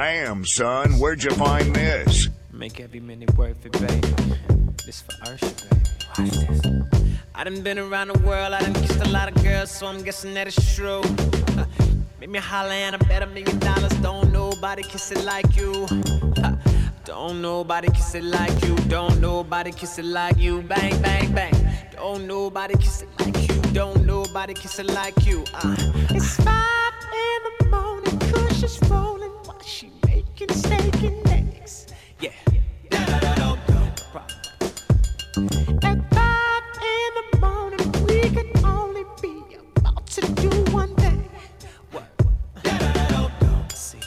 Damn, son, where'd you find this? Make every minute worth it, baby. This for Usher, baby. Watch this. I done been around the world, I done kissed a lot of girls, so I'm guessing that it's true. Make me holler and I bet a million dollars. Don't nobody kiss it like you. Don't nobody kiss it like you. Don't nobody kiss it like you. Bang, bang, bang. Don't nobody kiss it like you. Don't nobody kiss it like you. Uh. It's five in the morning, Kush is rolling while she making steak and eggs. Yeah. At five in the morning, we can only be about to do one thing. What? See,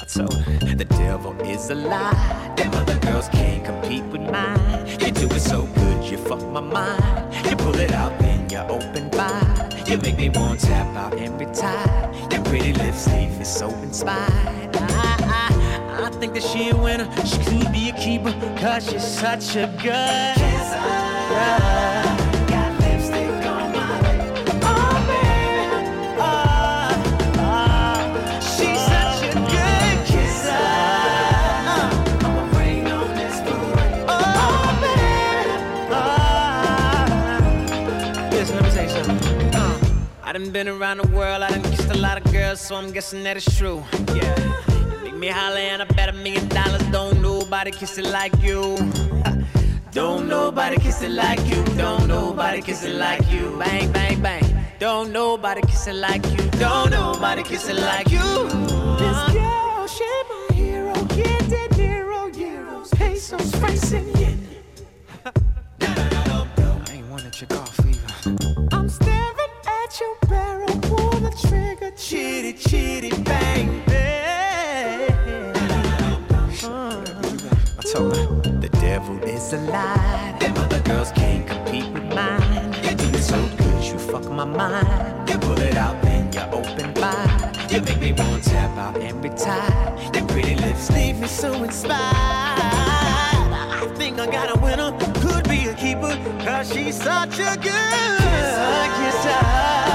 I told her the devil is a lie. Them other girls can't compete with mine. You do it so good, you fuck my mind. You pull it out, then you open wide. You make me want to tap out every time. Your pretty lips leave me so inspired. Think that she a winner. She could be a keeper, cause she's such a good kisser. Got lipstick on my lip. Oh. Oh. She's such a good kisser. I'ma rain on this parade. Baby. Listen, let me tell something. Uh, I done been around the world, I done kissed a lot of girls, so I'm guessing that it's true. Yeah. Me holler and I bet a million dollars. Don't nobody kiss it like you. Don't nobody kiss it like you. Don't nobody kiss it like you. Bang, bang, bang. Don't nobody kiss it like you. Don't nobody kiss it like you. This girl, she my hero. Get De Niro, euros, pesos, francs, and yen. I ain't wanna check off either. I'm staring at your barrel, pull the trigger, chitty, chitty, bang, bang. Is a lie. Them other girls can't compete with mine. You do it so good, you fuck my mind. You pull it out, then you open wide. You make me want to tap out every time. Your pretty lips leave me so inspired. I think I got a winner, could be a keeper, cause she's such a good kisser. Got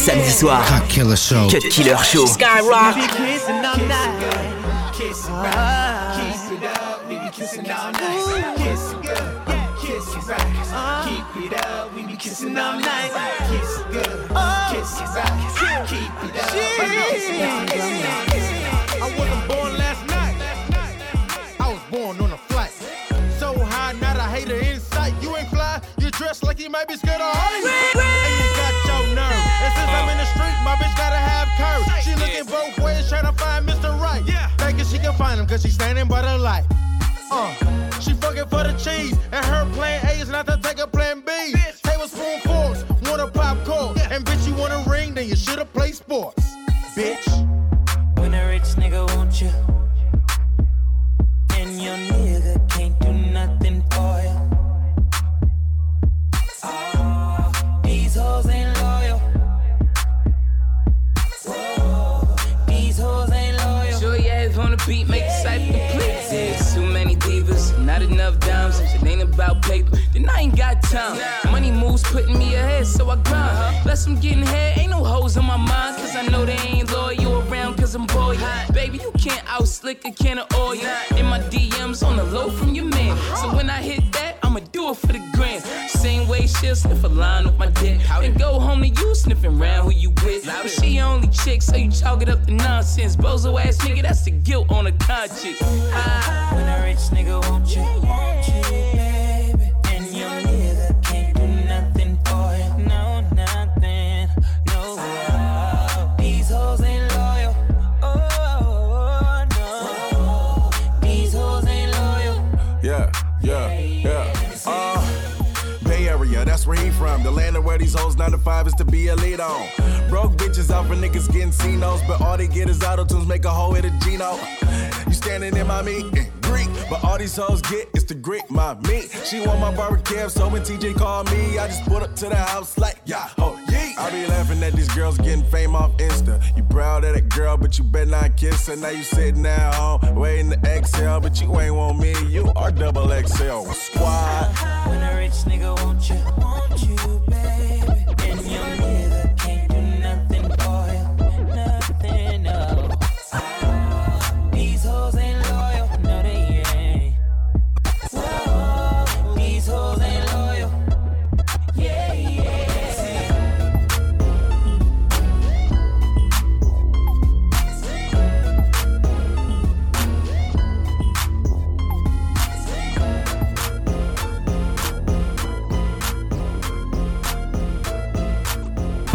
samedis soirs, Cut Killer Show. Cut Killer Show. Skyrock. Be kissing all night. Kiss it right. Kiss it up. We be kissing all night. Kiss it good. Kiss it right. Keep it up. We be kissing all night. Kiss good. Kiss right. Keep it up. We be kissing all night. I wasn't born last night. I was born on a flight. So high, not a hater in sight. You ain't fly, you dress like you might be scared of heights. Find him, cause she's standing by the light. Uh, she fucking for the cheese, and her plan A is not to take a plan B. Tablespoon forks, want a popcorn, and bitch, you want a ring, then you should've played sports, I. Money moves putting me ahead, so I grind. Plus, I'm getting head, ain't no hoes on my mind. Cause I know they ain't loyal around, cause I'm boy. Baby, you can't out slick a can of oil. In my DMs on the low from your man. So when I hit that, I'ma do it for the grand. Same way she'll sniff a line with my dick. And go home to you sniffing round who you with. But she only chick, so you chalk it up to nonsense. Bozo ass nigga, that's the guilt on the conscience. Ah. When a rich nigga want you, want you, that's where he from. The land of where these hoes 9 to 5 is to be a lead on. Broke bitches out for niggas getting C-notes, but all they get is auto tunes, make a hoe hit a Gino. You standing in my meat, eh, Greek, but all these hoes get is to Greek, my meat. She want my barbecue, so when TJ called me, I just put up to the house like, yeah, yeah. I be laughing at these girls getting fame off Insta. You proud of that girl, but you better not kiss her. Now you sitting at home, waiting to exhale, but you ain't want me, you are double XL. Squad. When a rich nigga you, you,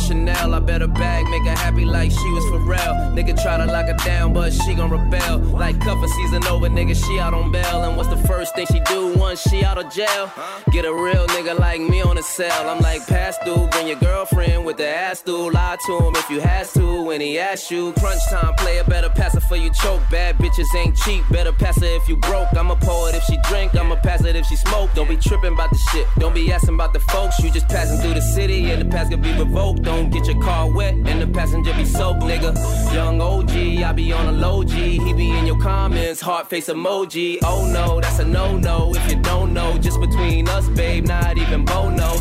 Chanel, I bet her bag, make her happy like she was for real. Nigga try to lock her down, but she gon' rebel. Like cuffin' season over, nigga, she out on bail. And what's the first thing she do once she out of jail? Get a real nigga like me on the cell. I'm like, pass through, bring your girlfriend with the ass through. Lie to him if you has to when he asks you. Crunch time, player, better pass it for you choke. Bad bitches ain't cheap, better pass it if you broke. I'm a poet if she drink, I'm a pass it if she smoke. Don't be tripping about the shit, don't be asking about the folks. You just passing through the city and the pass can be revoked. Don't get your car wet and the passenger be soaked, nigga. Young OG, I be on a low G. He be in your comments, heart face emoji. Oh no, that's a no no. If you don't know, just between us, babe, not even Bono.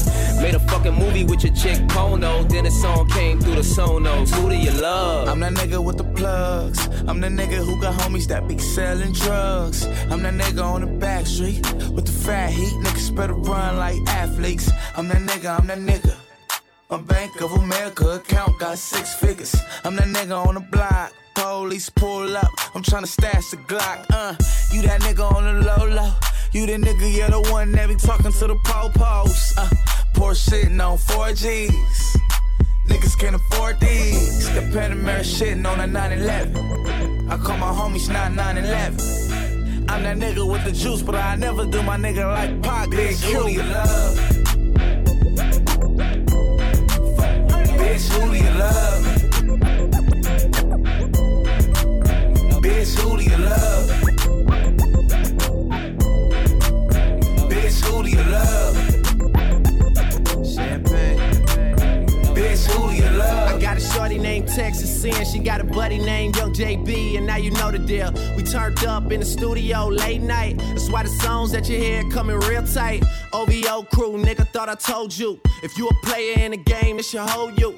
Made a fucking movie with your chick Pono. Then the song came through the Sonos. Who do you love? I'm that nigga with the plugs. I'm the nigga who got homies that be selling drugs. I'm that nigga on the back street with the fat heat. Niggas better run like athletes. I'm that nigga, I'm that nigga. A Bank of America account got six figures. I'm that nigga on the block. Police pull up. I'm tryna stash the Glock. Uh, you that nigga on the low low. You the nigga, you're the one that be talking to the po-pos. Uh, poor shitting on 4Gs. Niggas can't afford these. The Panamera shitting on a 911. I call my homies 9911. I'm that nigga with the juice, but I never do my nigga like Pac. Big Q. love. Bitch, who do you love? Bitch, who do you love? Bitch, who do you love? Champagne. Bitch, who do you love? I got a shorty named Texas Sin. She got a buddy named Young JB, and now you know the deal. We turned up in the studio late night. That's why the songs that you hear coming real tight. OVO crew, nigga, thought I told you. If you a player in the game, it should hold you.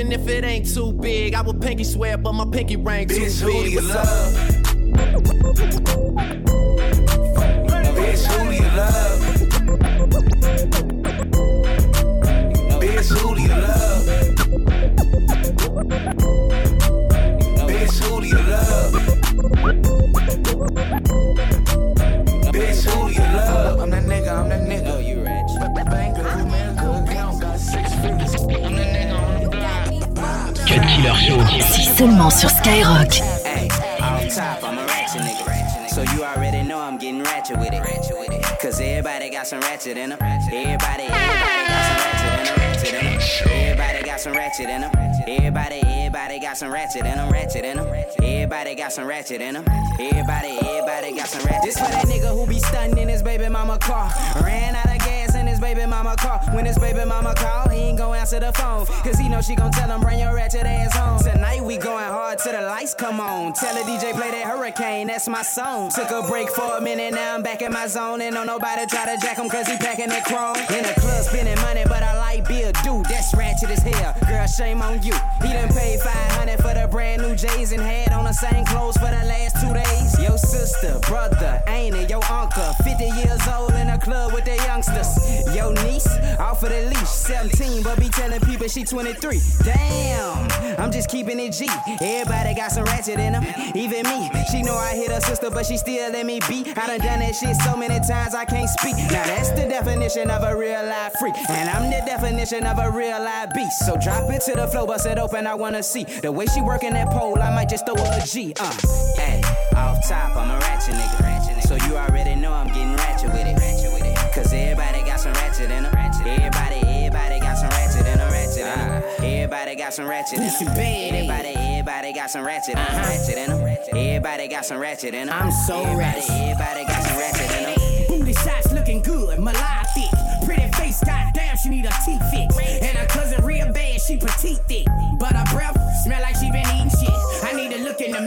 if it ain't too big. I would pinky swear, but my pinky ring too Bitch, who do big. you What's love? Bitch, who do you love? Bitch, who do you love? Killer Show. C'est seulement sur Skyrock. Hey, off top, I'm a ratchet nigga. So you already know I'm getting ratchet with it. Cause everybody got some ratchet in them. Everybody, everybody got some ratchet in them. Everybody got some ratchet in them. Everybody, everybody got some ratchet in them. Ratchet in them. Everybody got some ratchet in them. Everybody, everybody got some ratchet. This for that nigga who be stunting in his baby mama car. Ran out of gas in his baby mama car. When his baby mama call, he ain't gon' answer the phone. Cause he know she gon' tell him, bring your ratchet ass home. Tonight we going hard till the lights come on. Tell the DJ play that hurricane, that's my song. Took a break for a minute, now I'm back in my zone. And don't nobody try to jack him cause he packing that chrome. In the club spending money, but I like bill due. That's ratchet as hell. Girl, shame on you. He done paid 500 for the brand new J's and had on the same clothes for the last two days. Your sister, brother, ain't it? Your uncle, 50 years old in a club with the youngsters. Your niece, off of the leash, 17, but be telling people she 23. Damn, I'm just keeping it G. Everybody got some ratchet in them, even me. She know I hit her sister, but she still let me be. I done done that shit so many times I can't speak. Now that's the definition of a real life freak, and I'm the definition of a real life beast. So drop it to the floor, bust it open, I wanna see the way she working that pole. I might just throw her a G. Uh, hey, off top, I'm a ratchet nigga. So you already know I'm getting ratchet with it. Cause everybody got some ratchet in them. Everybody, everybody got some ratchet in them. Ratchet in 'em. Everybody got some ratchet in them. Everybody, everybody got some ratchet in 'em. Ratchet in 'em. Everybody got some ratchet in them. I'm so everybody, everybody got some ratchet in them. Uh-huh. Booty shots looking good, Malai thick. Pretty face, goddamn, she need a teeth fix. And her cousin real bad, she petite thick. But her breath smell like she been eating shit.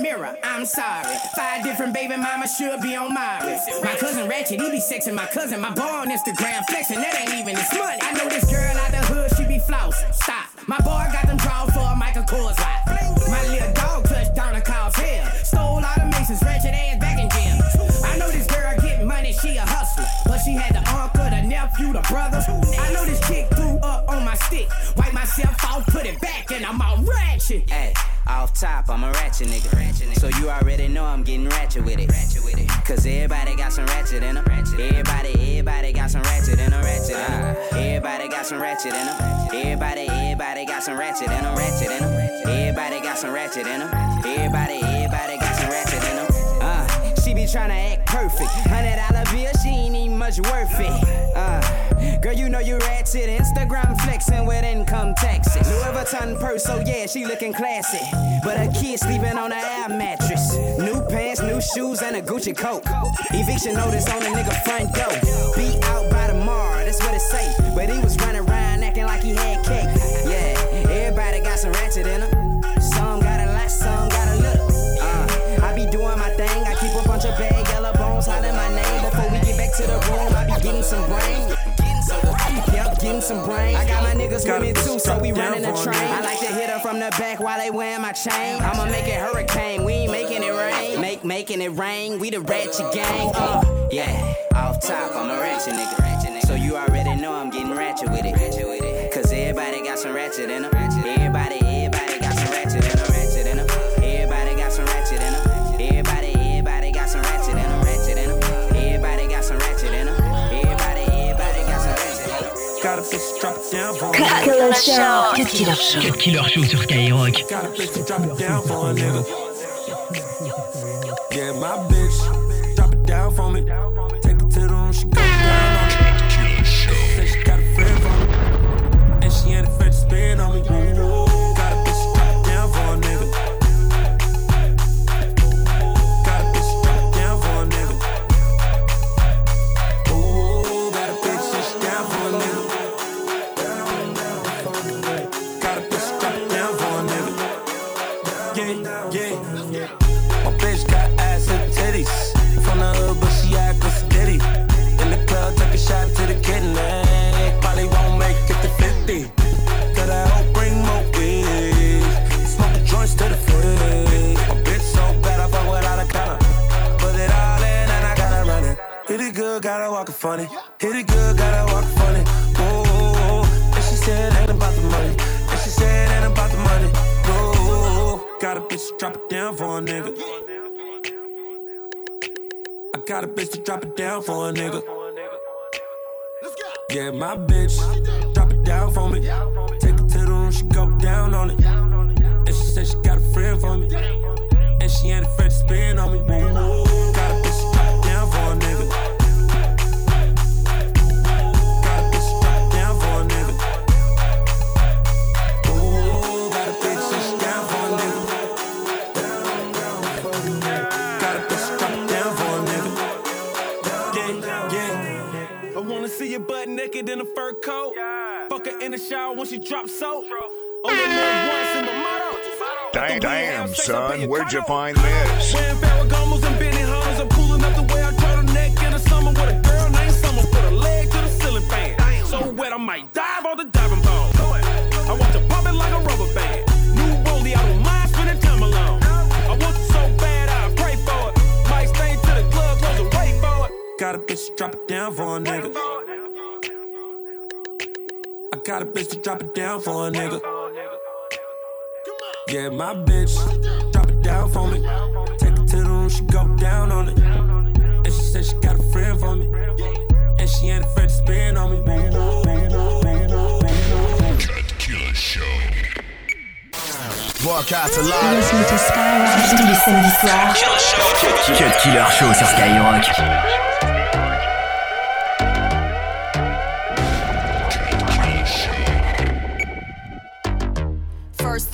Mirror, I'm sorry. Five different baby mamas should be on my wrist. My cousin Ratchet, he be sexing my cousin. My boy on Instagram flexing, that ain't even his money. I know this girl out the hood, she be flousing. Stop. My boy got them draws for a Michael Kors lot. My little dog touched down a cow's hair. Stole all the Masons, Ratchet ass back in jail. I know this girl getting money, she a hustler. But she had the uncle, the nephew, the brother. Myself off, put it back, and I'm all ratchet. Hey, off top, I'm a ratchet nigga. So you already know I'm getting ratchet with it. Cause everybody got some ratchet in them. Everybody, everybody got some ratchet in them. Ratchet 'em. Everybody got some ratchet in them. Everybody, everybody got some ratchet in them. Ratchet in 'em. Everybody got some ratchet in them. Everybody, tryna act perfect. Hundred dollar bill, she ain't even much worth it. Uh, girl, you know you ratchet. Instagram flexing with income taxes. Louis Vuitton purse, so yeah, she looking classy. But her kid sleeping on a air mattress. New pants, new shoes, and a Gucci coat. Eviction notice on the nigga front door. Be out by tomorrow, that's what it say. But he was running around acting like he had cake. Yeah, everybody got some ratchet in him. Some got a lot, some got a little. Uh, I be doing my thing. I keep a bunch of bad yellow bones hollering my name. Before we get back to the room, I be getting some brain. Yep, getting some brain. I got my niggas with me too, so we running the train. I like to hit her from the back while they wearing my chain. I'ma make it hurricane. We ain't making it rain. Make making it rain. We the ratchet gang. Uh, yeah. Off top, I'm a ratchet nigga. So you already know I'm getting ratchet with it. Cause everybody got some ratchet in them. Everybody Killer Show. Cut Killer Show. Cut Killer Show sur Skyrock. Yeah, my bitch, drop it down for me. Gotta walk it funny. Hit it good, gotta walk it funny. Whoa, and she said ain't about the money. And she said ain't about the money. No, got a bitch to drop it down for a nigga. I got a bitch to drop it down for a nigga. Yeah, my bitch, drop it down for me. Take it to the room, she go down on it. And she said she got a friend for me. And she ain't afraid to spin on me. Ooh, naked in a fur coat. Yeah. Fuck her in the shower when she drops soap. Only once in the motto. Damn, damn son, where'd you find this? Wearing Ferragamos and Benny I'm the way I turtleneck in the summer with a girl named Summer. Put a leg to the ceiling fan. So wet, I might dive on the diving board. I want to pop it like a rubber band. New rollie, I don't mind spending time alone. I want so bad, I pray for it. Might stay to the club, close for it. Got a bitch, drop it down for a nigga. I got a bitch to drop it down for a nigga. Yeah, my bitch, drop it down for me. Take it to the room, she go down on it. And she said she got a friend for me. And she ain't afraid to spin on me. Killer Show. Broadcast live. Bienvenue sur Skyrock tous les samedis soirs. Cut Killer Show sur Skyrock.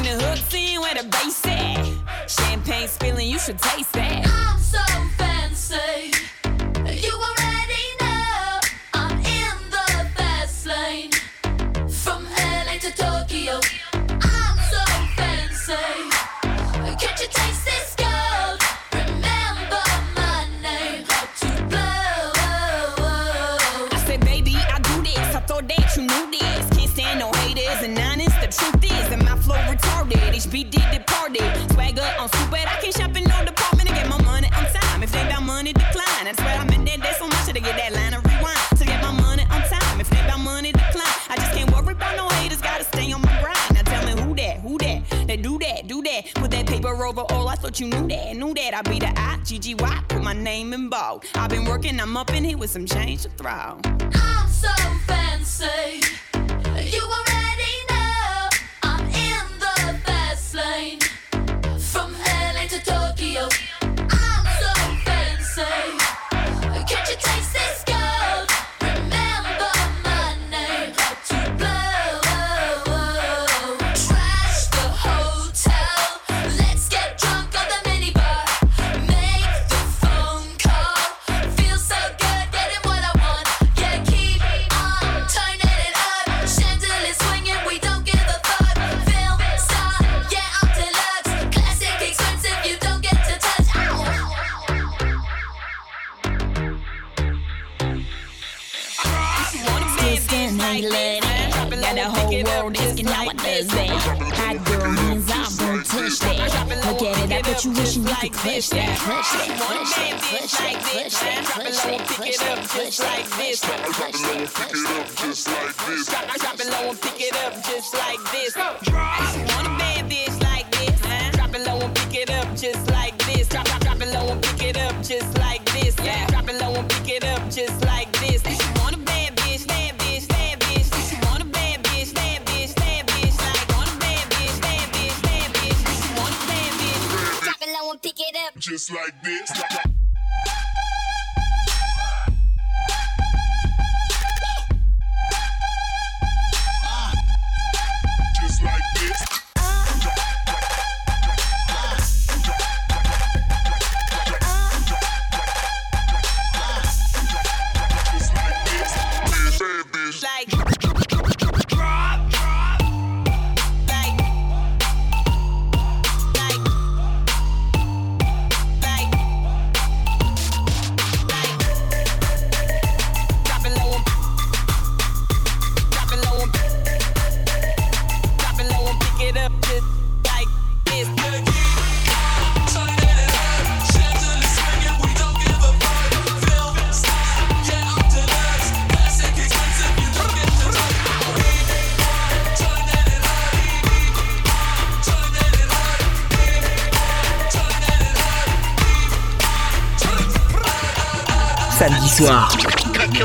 Bring the hooks in where the bass at. Champagne spilling, you should taste that. I'm so fancy. That over all. I thought you knew that, knew that. I be the I. Put my name in bold. I've been working. I'm up in here with some change to throw. I'm so fancy. You already know I'm in the fast lane. From LA to Tokyo. At it, I bet you wishing you could clutch that. Clutch that, clutch that, clutch that, clutch that, clutch that, clutch that, clutch that, clutch that, clutch that, clutch that, just like this. Drop it low and pick it up just like this. Want a bad bitch like this? Drop it low and pick it up just like this. Drop, drop, drop it low and pick it up just like this. Yeah. Drop it low and pick it up just like Just like this.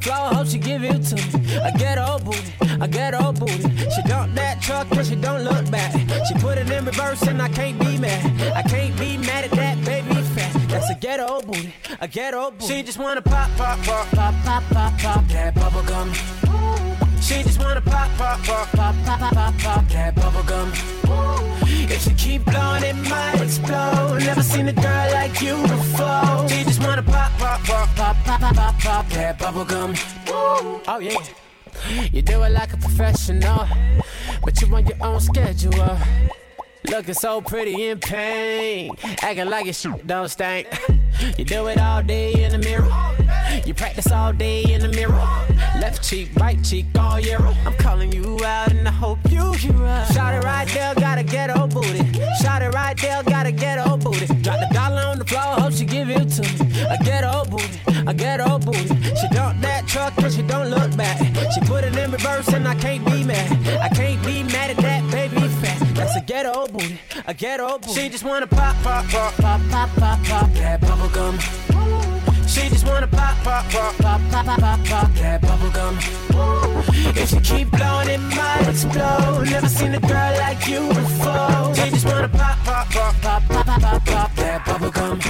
Floor, hope she booty. She don't look back. She put it in reverse and I can't be mad. I can't be mad at that baby fat. That's a ghetto booty, a ghetto booty. She just wanna pop, pop, pop, pop, pop, pop, pop that bubble gum. She just wanna pop, pop, pop, pop, pop, pop, pop, pop that bubble gum. If she keep blowing, it might explode. Never seen a girl like you before. She just wanna pop, pop, pop, pop, pop, pop, pop, pop that bubble gum. Oh yeah. You do it like a professional, but you on your own schedule. Looking so pretty in pain, acting like your shit don't stink. You do it all day in the mirror. You practice all day in the mirror. Left cheek, right cheek, all year. I'm calling you out and I hope you hear us. Shot it right there, got a ghetto booty. Shot it right there, got a ghetto booty. Drop the dollar on the floor, hope she give it to me. A ghetto booty, a ghetto booty. She dumped that truck and she don't look back. She put it in reverse and I can't be mad. I can't be mad at that baby. That's a ghetto booty, a ghetto booty. She just wanna pop, pop, pop, pop, pop, pop, pop that bubble gum. She just wanna pop, pop, pop, pop, pop, pop, pop, pop that bubble gum. If she keep blowing, it might explode. Never seen a girl like you before. She just wanna pop, pop, pop, pop, pop, pop, pop, pop that bubble gum.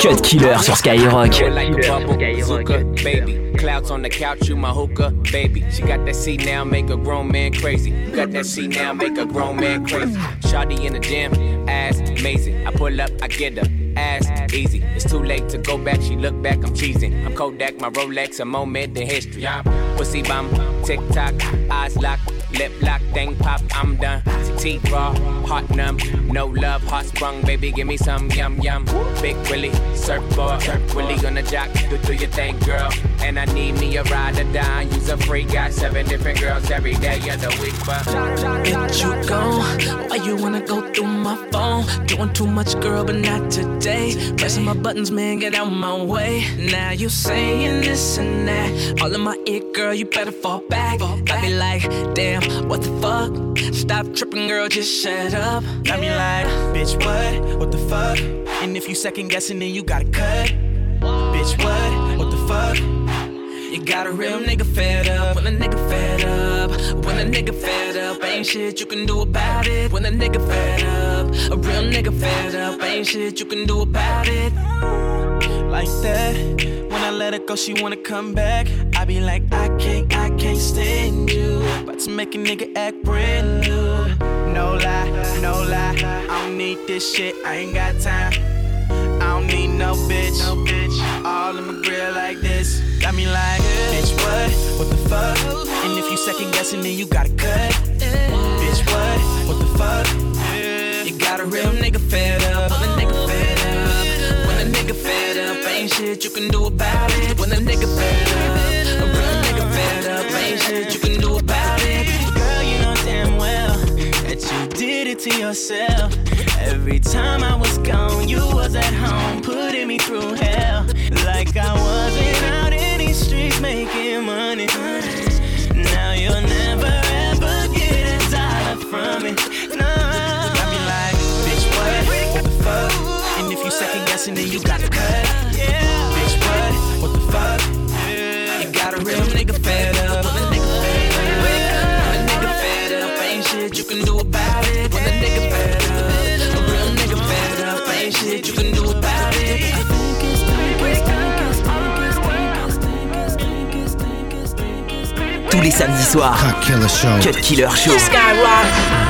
Cut Killer sur Skyrock. like a bubble, hookah, baby. Clouds on the couch, you my hookah, baby. She got that C now, make a grown man crazy. Got that C now, make a grown man crazy. Shawty in the gym, ass amazing. I pull up, I get her, ass easy. It's too late to go back, she look back, I'm cheesing. I'm Kodak, my Rolex, a moment in history. Pussy bum, tick tock, eyes locked. Lip lock, thing pop, I'm done. Teeth raw, heart numb, no love, heart sprung, baby, give me some yum yum. Big Willie, surfboard, surf Willie on the jock, do, do your thing, girl. And I need me a ride or die, use a free, got seven different girls every day of the week, but. Bitch, you gone. Why you wanna go through my phone? Doing too much, girl, but not today day. Pressing my buttons, man, get out my way. Now you saying this and that. All in my ear, girl, you better fall back. I be like, damn, what the fuck? Stop tripping, girl, just shut up. Got me like, bitch, what? What the fuck? And if you second guessing, then you gotta cut. Bitch, what? What the fuck? You got a real nigga fed up. When a nigga fed up, when a nigga fed up, ain't shit you can do about it. When a nigga fed up, a real nigga fed up, ain't shit you can do about it. Like that, when I let her go, she wanna come back. I be like, I can't, I can't stand you. About to make a nigga act brand new. No lie, no lie, I don't need this shit, I ain't got time. I don't need no bitch, no bitch. All in my grill like this got me like, bitch, what? What the fuck? And if you second guessing, then you gotta cut. Bitch, what? What the fuck? You got a real nigga fed up. When a nigga fed up. When a nigga fed up, ain't shit you can do about it. When a nigga fed up. A real nigga fed up, ain't shit you can do about it. Girl, you know damn well that you did it to yourself. Every time I was gone, you was at home, putting me through hell. Like I wasn't out making money. Now you're never soir. Cut Killer Show. Cut Killer Show. Skyrock.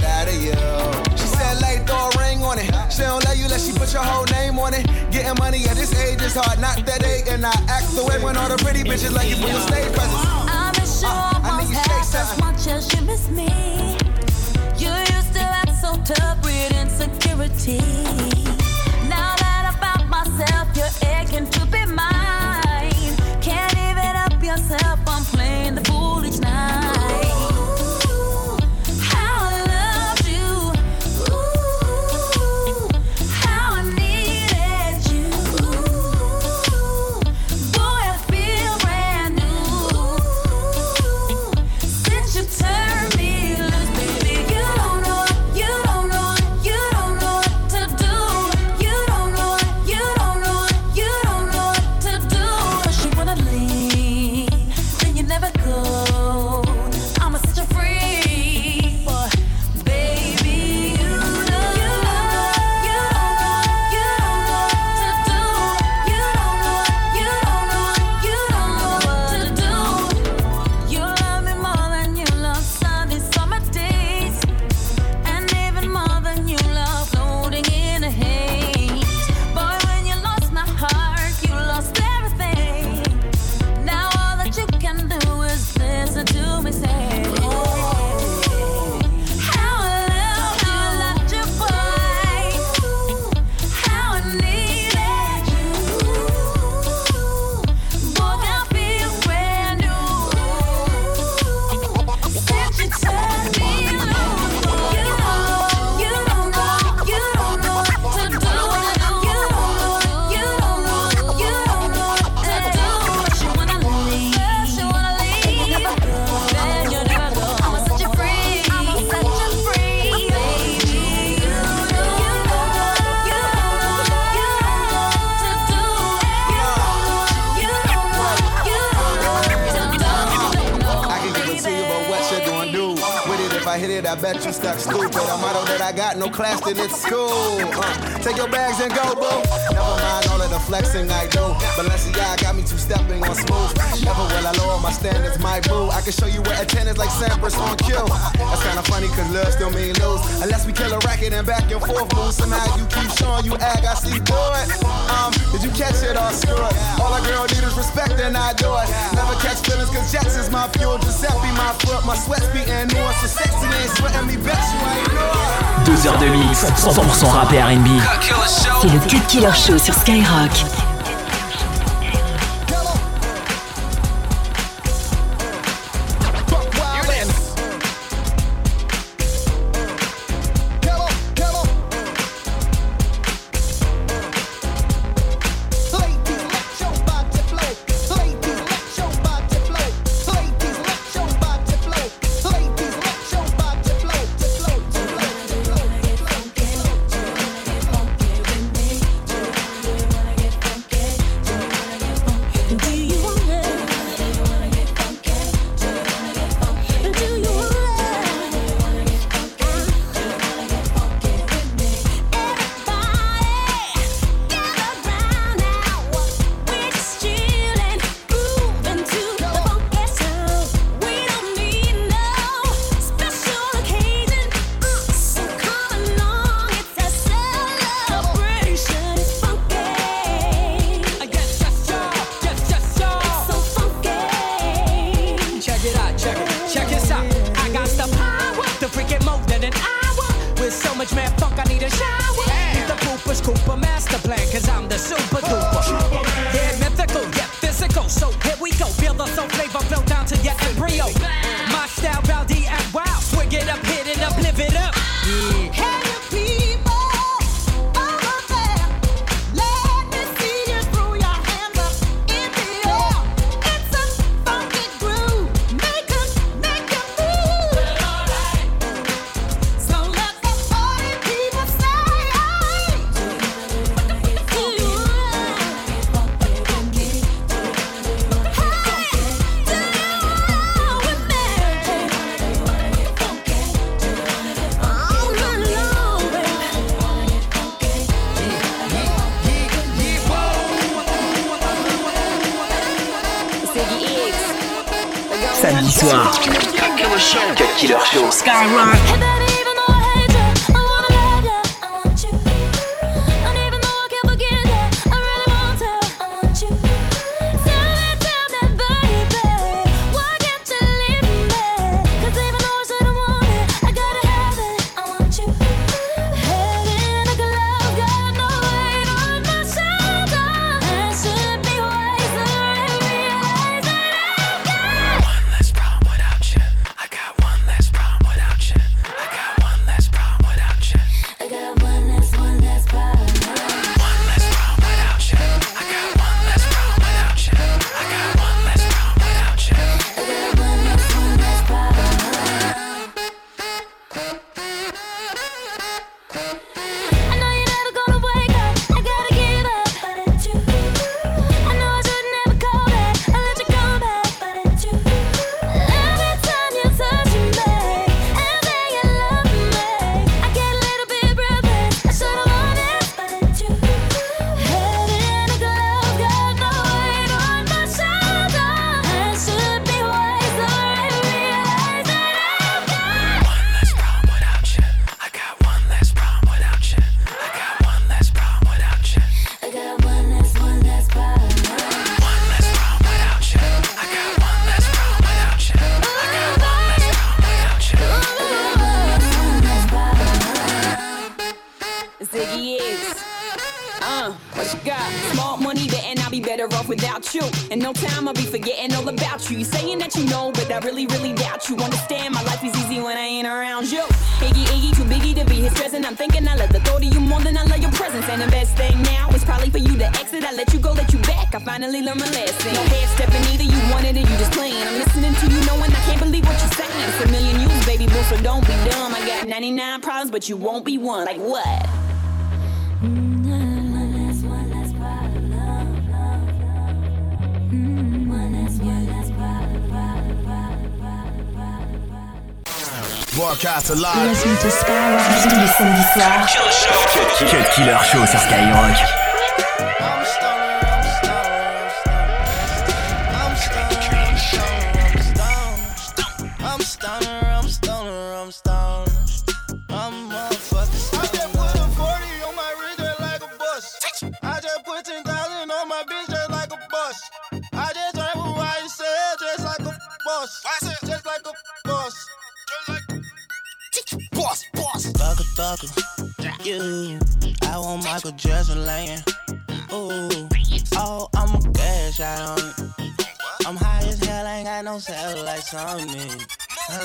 It's hard not that and I act so way when all the pretty bitches like you from the stage. Uh, I miss uh, as much as you miss me. You used to act so tough with insecurity. 100%, rap et R&B. C'est le Cut Killer Show sur Skyrock. Soir. Cut Killer Show. Skyrock. But you won't be one. Like what? Broadcast alive. Listen to Skyrock tous les samedis soirs. Cut Killer Show sur Skyrock.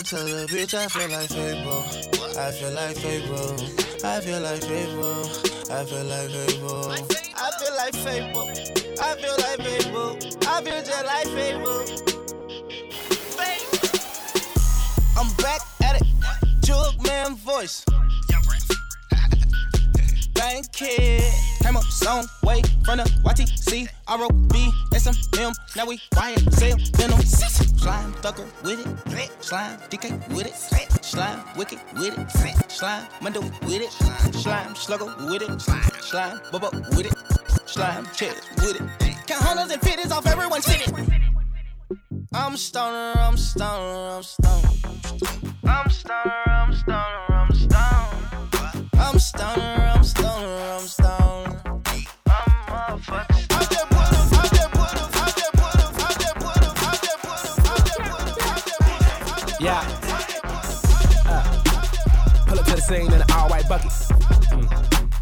Tell the bitch I feel like Fable. I feel like Fable. I feel like Fable. I feel like Fable. I feel like Fable. I feel like Fable. I feel just like Fable. I'm back at it. Jug man voice. Thank kid. Came up some way from the YTC, ROB, SMM. Now we quiet, sale, venom. Slime thugger with it. Slime DK with it. Slime wicked with it. Slime Mundo with it. Slime slugger with it. Slime bubba with it. Slime chest with it. Count hundreds and fifties off everyone city. I'm stoner, I'm stoner. I'm stoner, I'm stoner, I'm stoner. I'm stoner, I'm stoner, pull up to the scene in an all white bucket. Mm.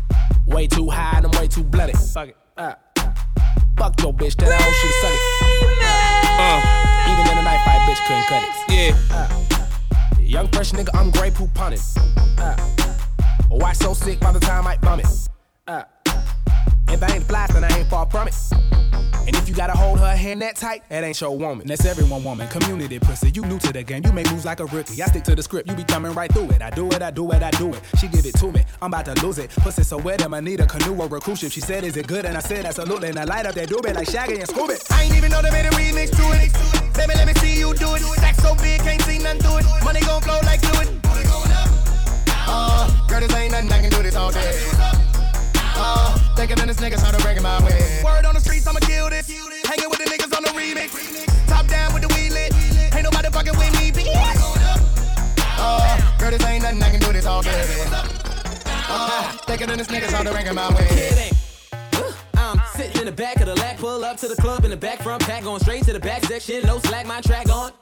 Way too high and I'm way too bloody. Fuck it. Uh, fuck your bitch, that hoe should suck it. Uh, even in a knife fight, bitch couldn't cut it. Yeah. Uh, young fresh nigga, I'm Grey Poop punning. Uh, why so sick by the time I bum it? Uh, if I ain't fly, then I ain't far from it. And if you gotta hold her hand that tight, that ain't your woman. That's everyone woman. Community pussy. You new to the game. You make moves like a rookie. I stick to the script. You be coming right through it. I do it, I do it, I do it. She give it to me. I'm about to lose it. Pussy so wet, I'ma need a canoe or a cruise ship. She said, Is it good? And I said, Absolutely. And I light up that doobie like Shaggy and Scooby. I ain't even know they made a remix to it. Baby, let me see you do it. Stack so big, can't see nothing through it. Money gon' flow like fluid. Uh, girl, this ain't nothing, I can do this all day. Uh, Thinking on this niggas how to break my way. Word on the streets, I'ma kill this. Hanging with the niggas on the remix. Top down with the wheel lit. Ain't nobody fucking with me, bitch. Uh, girl, this ain't nothing I can do this all day. Uh, thinking on this niggas how to break my way. I'm sitting in the back of the lack, pull up to the club in the back front pack, going straight to the back section, no slack, my track on.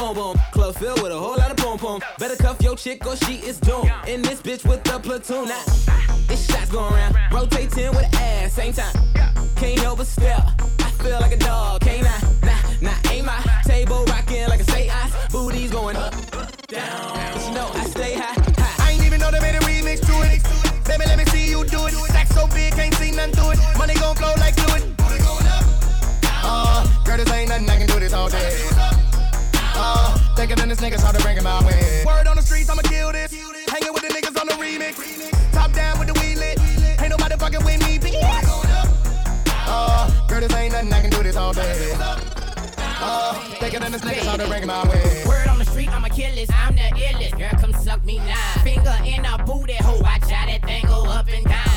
Boom boom, club filled with a whole lot of boom boom. Better cuff your chick or she is doomed. In this bitch with the platoon. Now, this shots going around. Rotate 10 with an ass, same time. Can't help but stare. I feel like a dog, can't I? Nah, nah, ain't my table rocking like a say ice. Booty's going up, down. But you know I stay high, high. I ain't even know they made a remix to it. Baby, let me see you do it. Stack so big, can't see nothing to it. Money gon' flow like fluid. Uh, girl, this ain't nothing, I can do this all day. Thicker than this niggas, how to bring him my way. Word on the streets, I'ma kill this. Hanging with the niggas on the remix. Top down with the weed lit. Ain't nobody fucking with me, bitch. Uh, girl, this ain't nothing, I can do this all day. Uh, thicker than this niggas, how to bring my way. Word on the street, I'm a killers, I'm the illest. Girl, come suck me now. Finger in a booty hole, watch how that thing go up and down.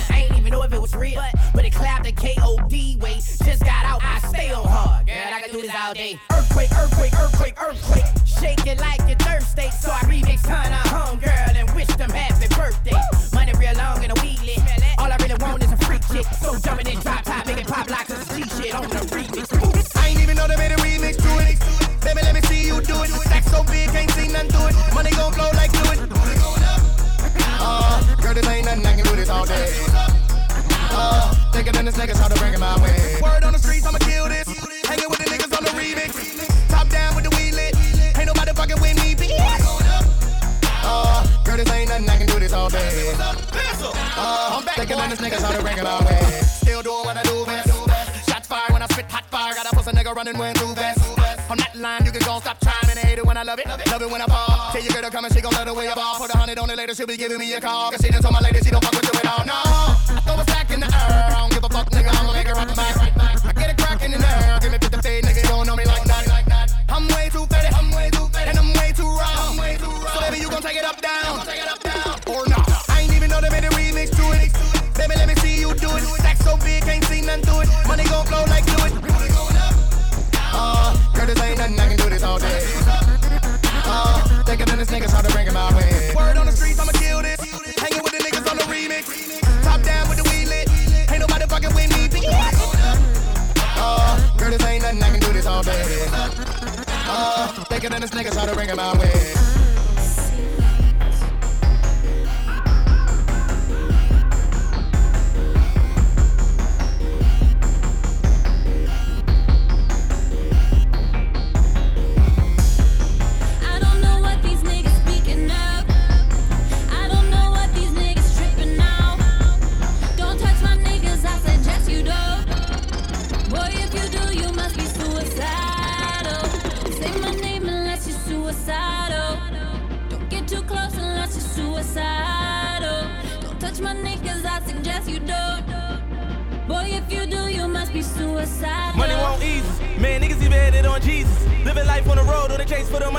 Know if it was real, but, it clapped the K.O.D. way. Just got out, I stay on hard. Girl, I can do this all day. Earthquake, earthquake, earthquake, earthquake. Shake it like your thirsty. So I remix Hannah home girl and wish them happy birthday. Money real long and a weed. All I really want is a freak chick. So jump in drop top, make it pop like a G shit on the remix. I ain't even know they made a remix to it. Baby, let me see you do it. Stack so big, can't see nothing to it. Money gon' flow like fluid. Uh, girl, this ain't nothing, I can do this all day. Thicker than this niggas, how to bring him my way. Word on the streets, I'ma kill this. Hanging with the niggas on the remix. Top down with the weed lit. Ain't nobody fucking with me, bitch. Uh, girl, this ain't nothing, I can do this all day. Uh, thicker than this niggas, how to bring him my way. Still doing what I do best. Shots fired when I spit hot fire. Got a pussy nigga running when too fast. On that line, you can go stop trying. And I hate it when I love it. Love it when I ball. Tell your girl to come and she gon' love the way I ball. Put a hundred on it later, she'll be giving me a call. Cause she done told my lady she don't fuck with you at all. No, I throw a stack in the air. I don't give a fuck, nigga. I'ma make it rock back. I get it thicker than this niggas, how to bring him my way.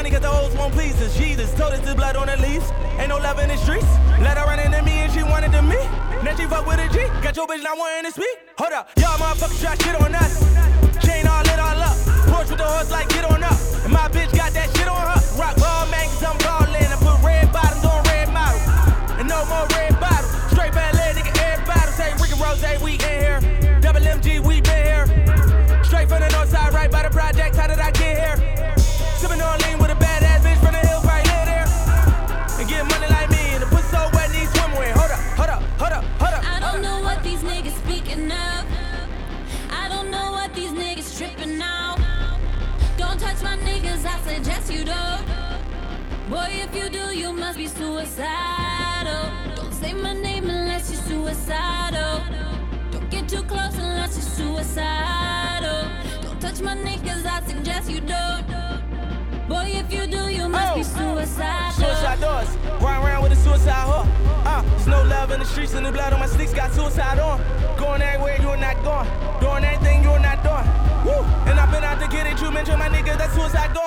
Money cause the hoes won't please us. Jesus told us the blood on the leaves. Ain't no love in the streets. Let her run into me and she wanted to me. Now she fuck with a G. Got your bitch not wanting to speak. Hold up. Y'all motherfuckers try shit on us. Chain all lit all up. Porch with the horse like get on up. And my bitch got that shit on her. Rock ball be suicidal. Don't say my name unless you're suicidal. Don't get too close unless you're suicidal. Don't touch my niggas, I suggest you don't. Boy, if you do, you must be suicidal. Suicide doors, run around with a suicide hook. Uh, there's no love in the streets and the blood on my sneaks got suicide on. Going everywhere you're not going, doing anything you're not doing. Woo! And I've been out to get it, you mention my nigga, that's suicide gone.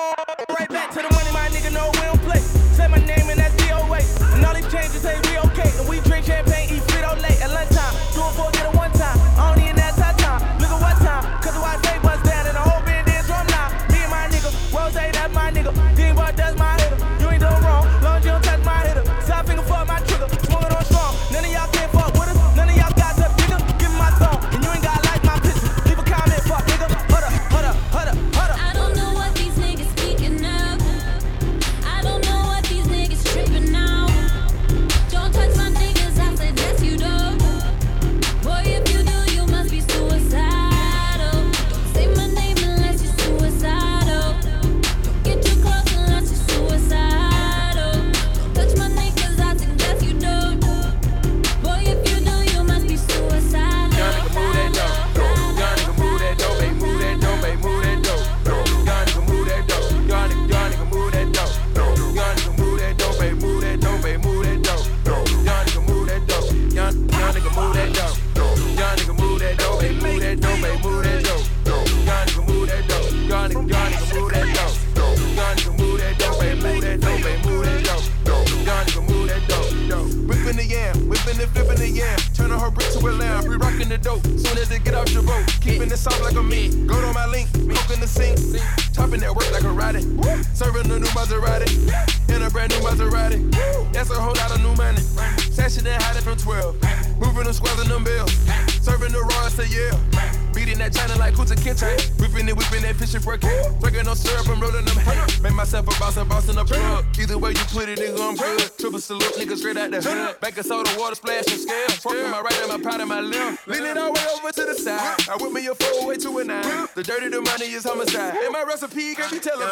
Baby, tell her.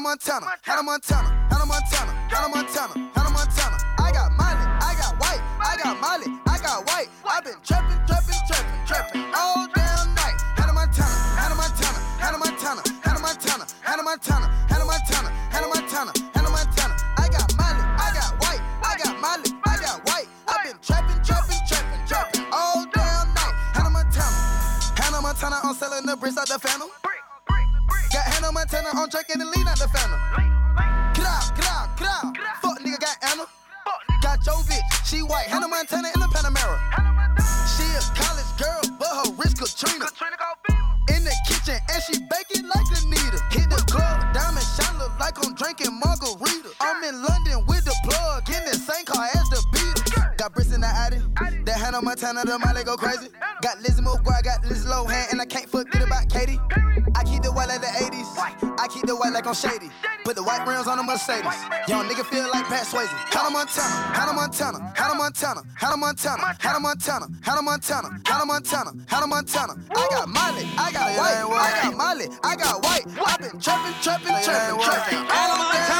Hannah Montana, Hannah Montana, Hannah Montana, Hannah Montana, Hannah Montana. I got money, I got white, I got molly, I got white. i been tripping. Mercedes. Young nigga feel like Pat Swayze. Hannah Montana, Hannah Montana, Hannah Montana, Hannah Montana, Hannah Montana, Hannah Montana, Hannah Montana, Hannah Montana. I got Molly, I got white, I got Molly, I got white. I been trapping, trapping, trapping, trapping. Hannah Montana.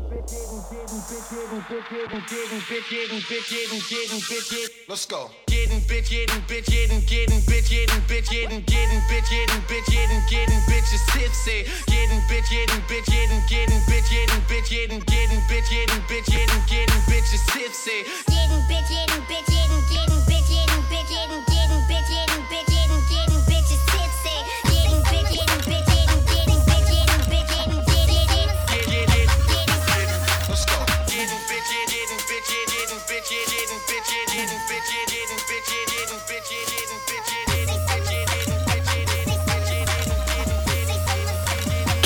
Let's go. Getting bitch, getting bitch, getting getting bitch, getting bitch, getting getting bitch, getting bitch, getting getting bitch tipsy. Getting bitch, getting bitch, getting getting bitch, getting bitch, getting getting bitch, getting bitch, getting getting bitch tipsy. Getting bitch, getting bitch.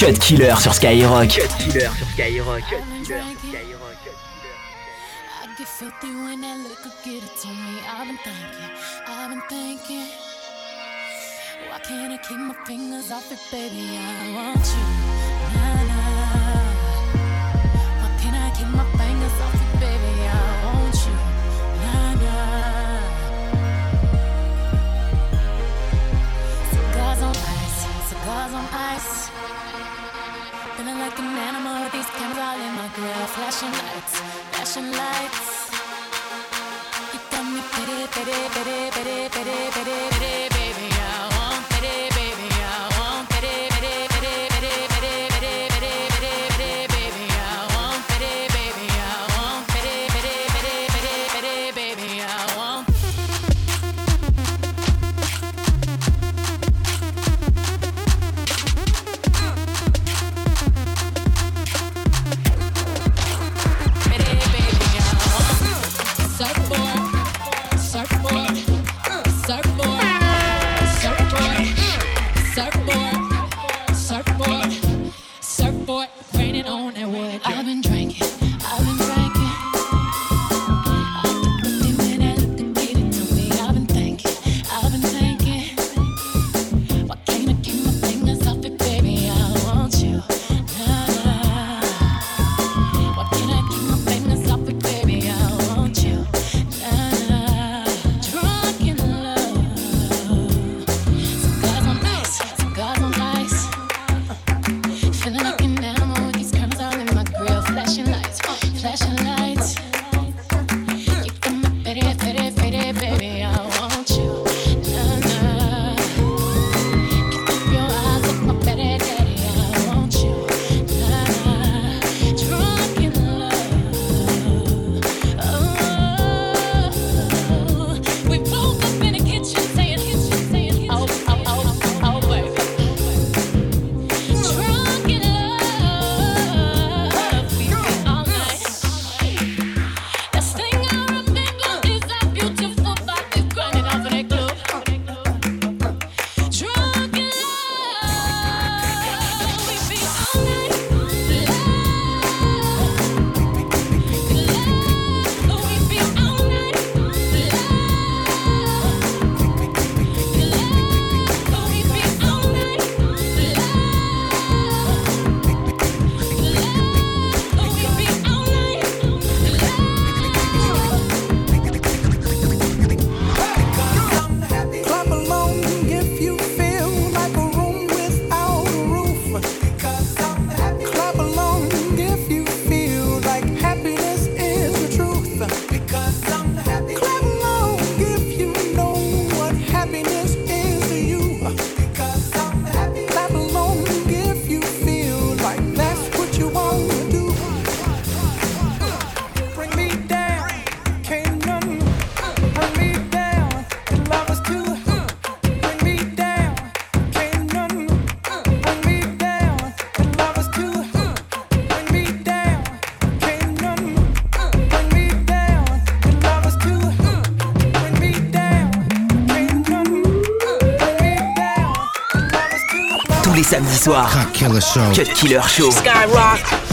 Cut Killer sur Skyrock. Killer sur Skyrock. Killer sur Skyrock. Filthy when that liquor get it to me. I've been thinking, I've been thinking. Why can't I keep my fingers off it, baby? I want you. like an animal, these cameras all in my grill. Flashing lights, flashing lights. You got me pity, pity, pity, pity, pity, pity, pity, baby. samedis soirs. Cut Killer Show. Skyrock.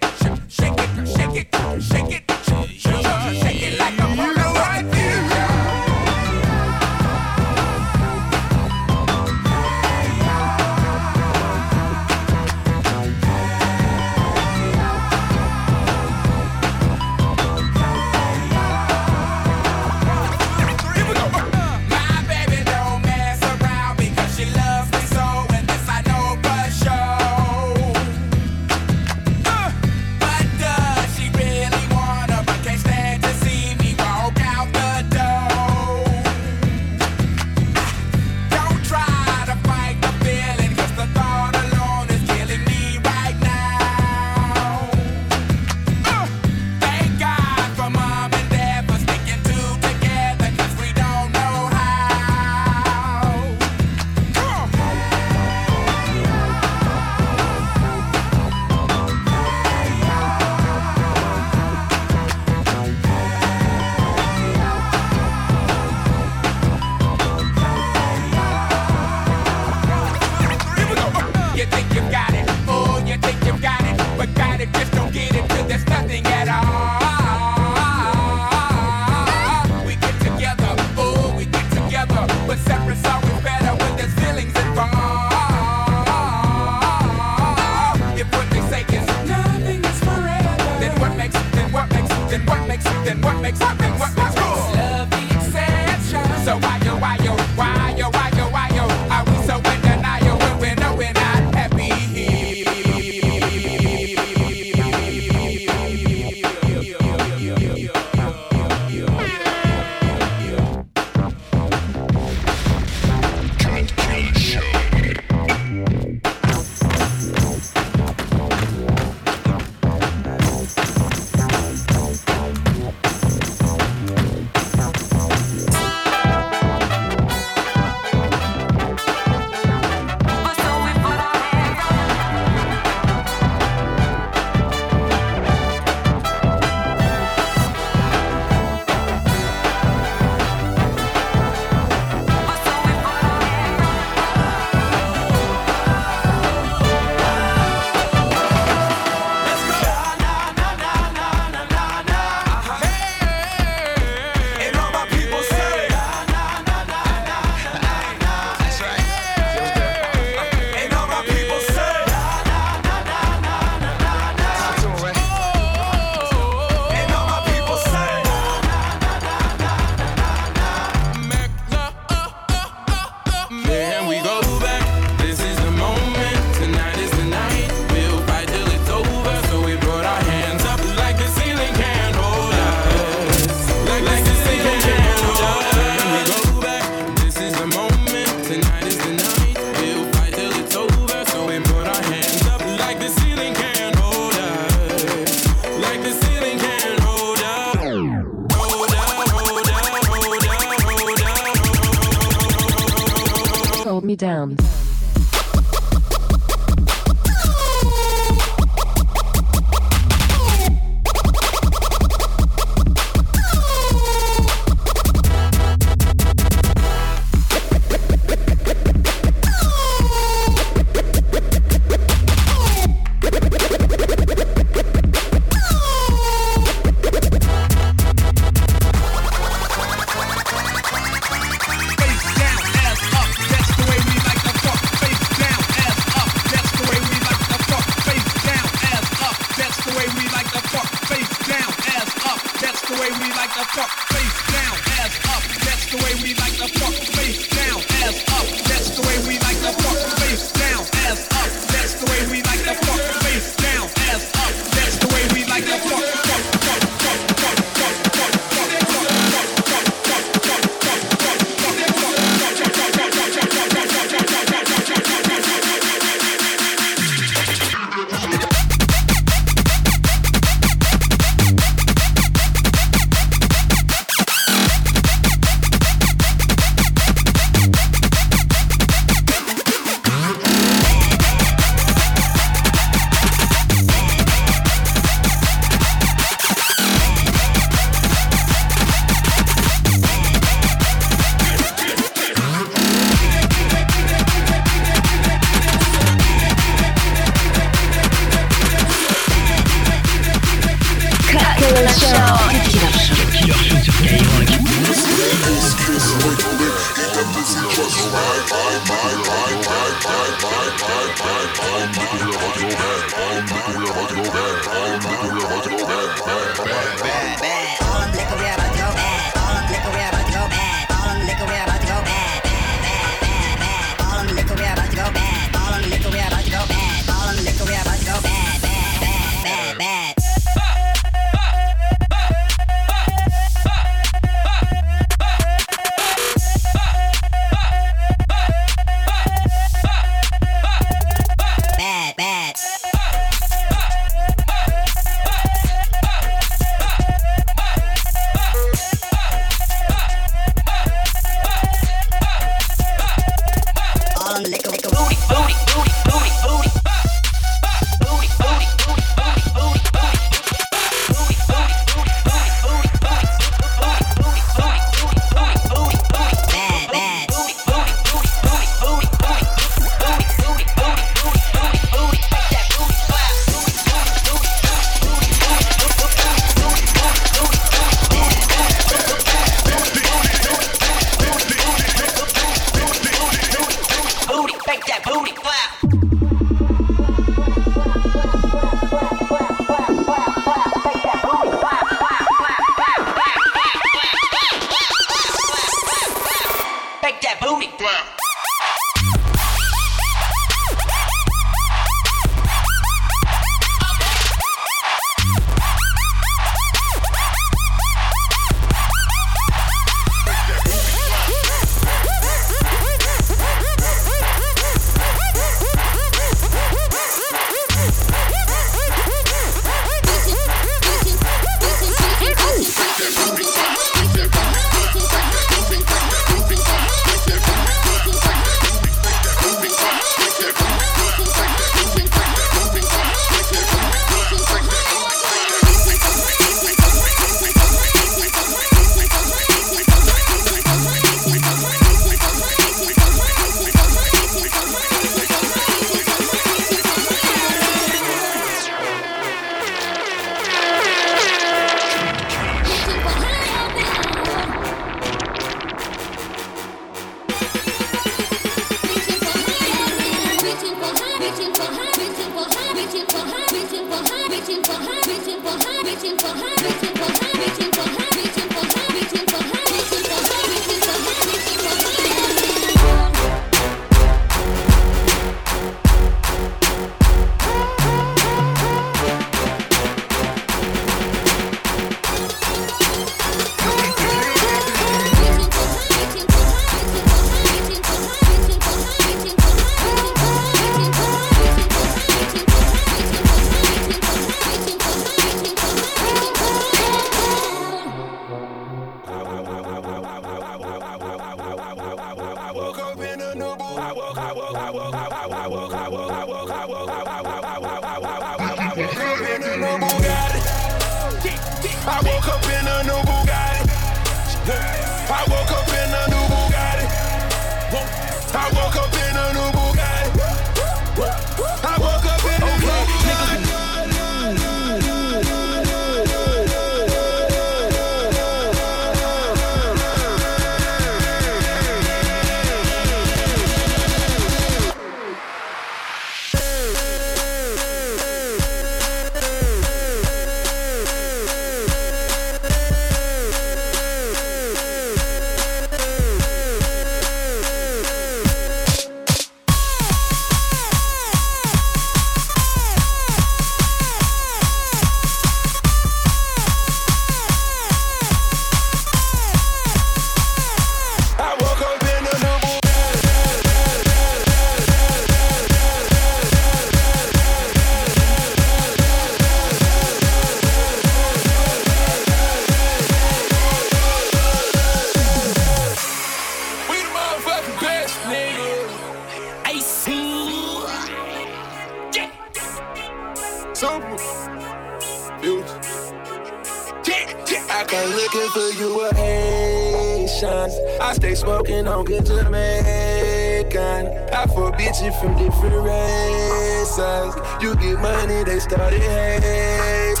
get money, they started hating.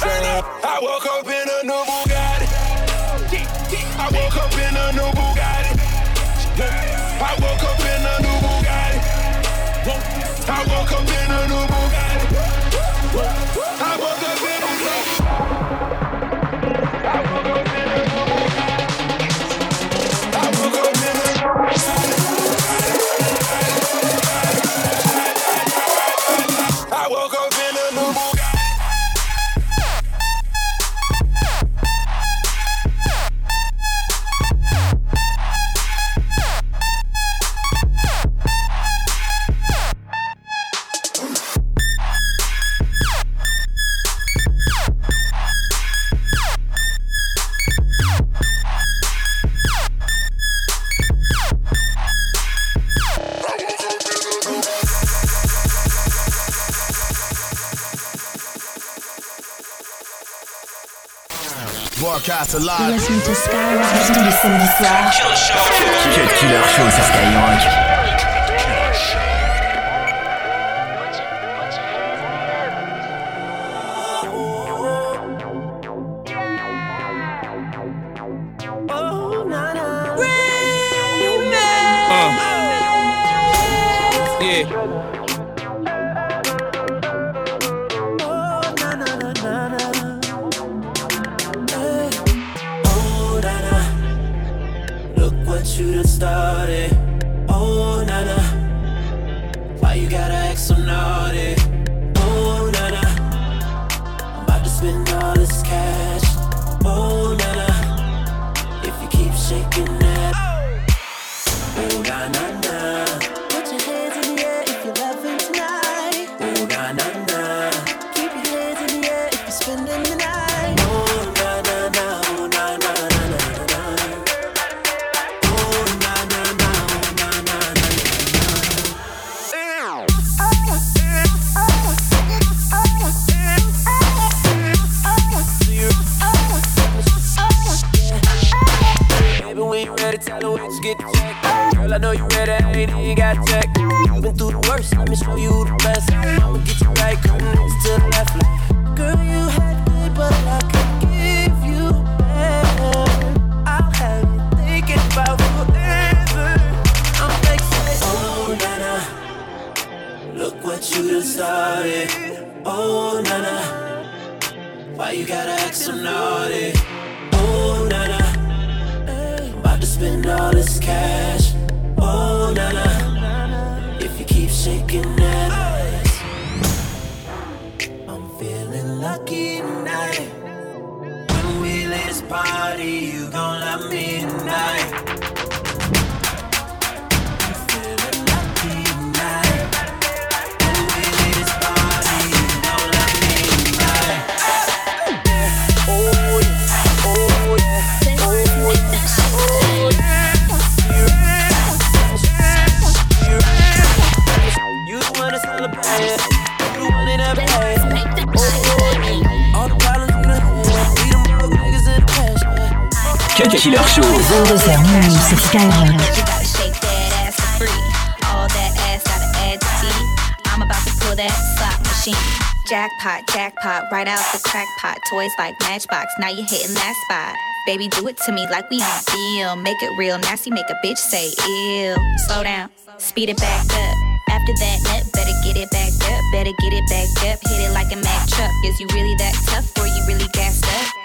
I woke up in a new Bugatti. I woke up in that's alive. Listen to Skyrock tous les samedis soirs. Killer Show sur Skyrock. Killer Show. 22h minuit sur. Jackpot, jackpot, right out the crackpot. Toys like Matchbox, now you're hitting that spot. Baby, do it to me like we on film. Make it real nasty, make a bitch say ill. Slow down, speed it back up. After that nut, better get it back up. Better get it back up. Hit it like a Mack truck. Is you really that tough or you really gassed up?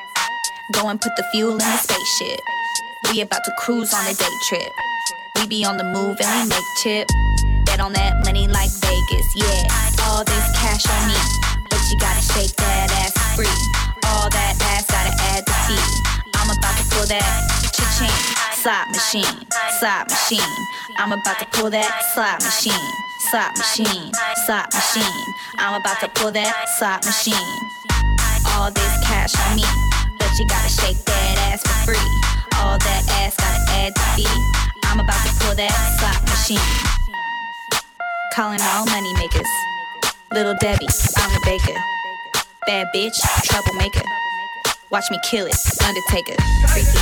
Go and put the fuel in the spaceship. We about to cruise on a day trip. We be on the move and we make chip. Bet on that money like Vegas, yeah. All this cash on me, but you gotta shake that ass free. All that ass gotta add the tea. I'm about to pull that cha-ching. Slot machine, slot machine. I'm about to pull that slot machine. Slot machine, slot machine. I'm about to pull that slot machine. All this cash on me, you gotta shake that ass for free. All that ass gotta add to fee. I'm about to pull that slot machine. Calling all money makers. Little Debbie, I'm a baker. Bad bitch, troublemaker. Watch me kill it, Undertaker. Freaky,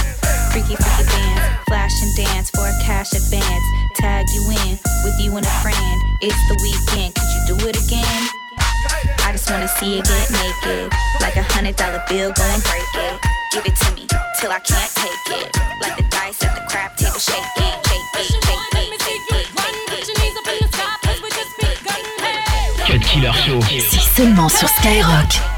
freaky, freaky dance. Flash and dance for a cash advance. Tag you in with you and a friend. It's the weekend, could you do it again? I just wanna see you get naked. Like a hundred dollar bill, go break it. Give it to me till I can't take it. Like the dice at the crap table, shake it, shake it, shake it, it, it. Killer Show. C'est seulement sur Skyrock.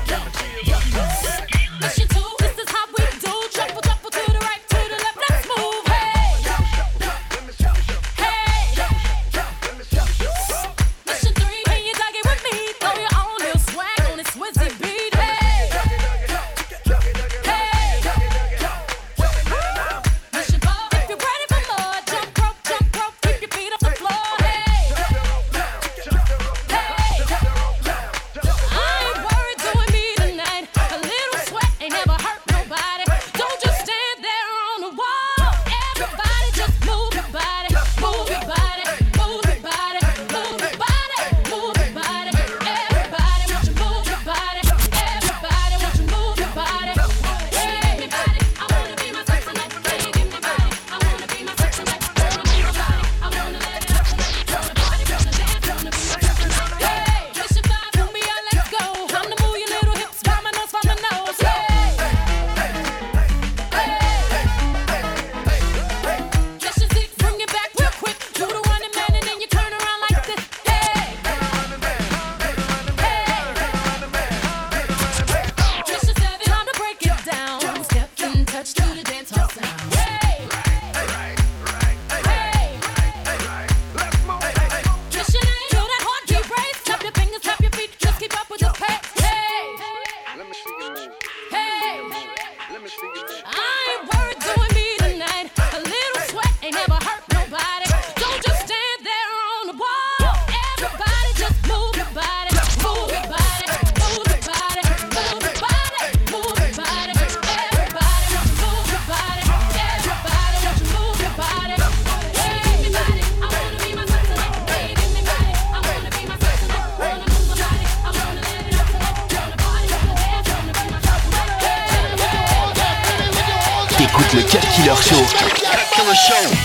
Killer Show. Cut Killer Show.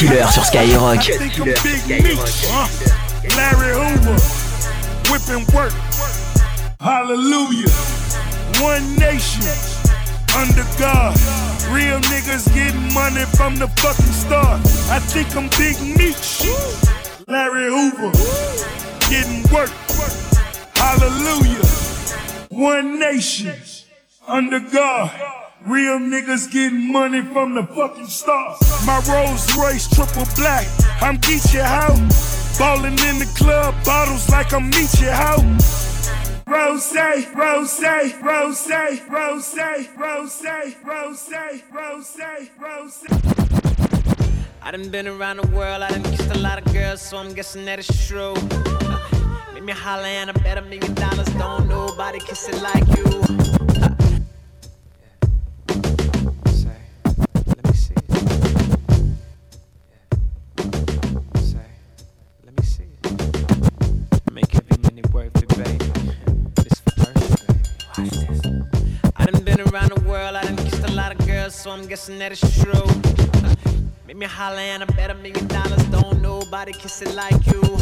Killer sur Skyrock. Meat. Larry Hoover, whipping work. Hallelujah. One nation under God. Real niggas getting money from the fucking start. I think I'm Big Meech. Larry Hoover. Getting work. Hallelujah. One nation. Under God. Real niggas getting money from the fucking start. My Rolls Royce triple black. I'm Geechee How. Ballin' in the club, bottles like I'm Meechee How. Rose, rose, rose, rose, rose, rose, rose, rose. I done been around the world, I done kissed a lot of girls, so I'm guessing that it's true. Uh, make me holler and I bet a million dollars, don't nobody kiss it like you. Girls, so I'm guessing that it's true. Make me holler and I bet a million dollars, don't nobody kiss it like you.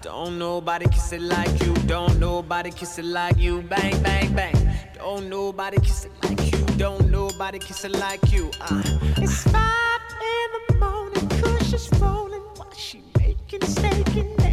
Don't nobody kiss it like you, don't nobody kiss it like you. Bang, bang, bang. Don't nobody kiss it like you, don't nobody kiss it like you. Uh. It's five in the morning, Kush is rolling while she making steak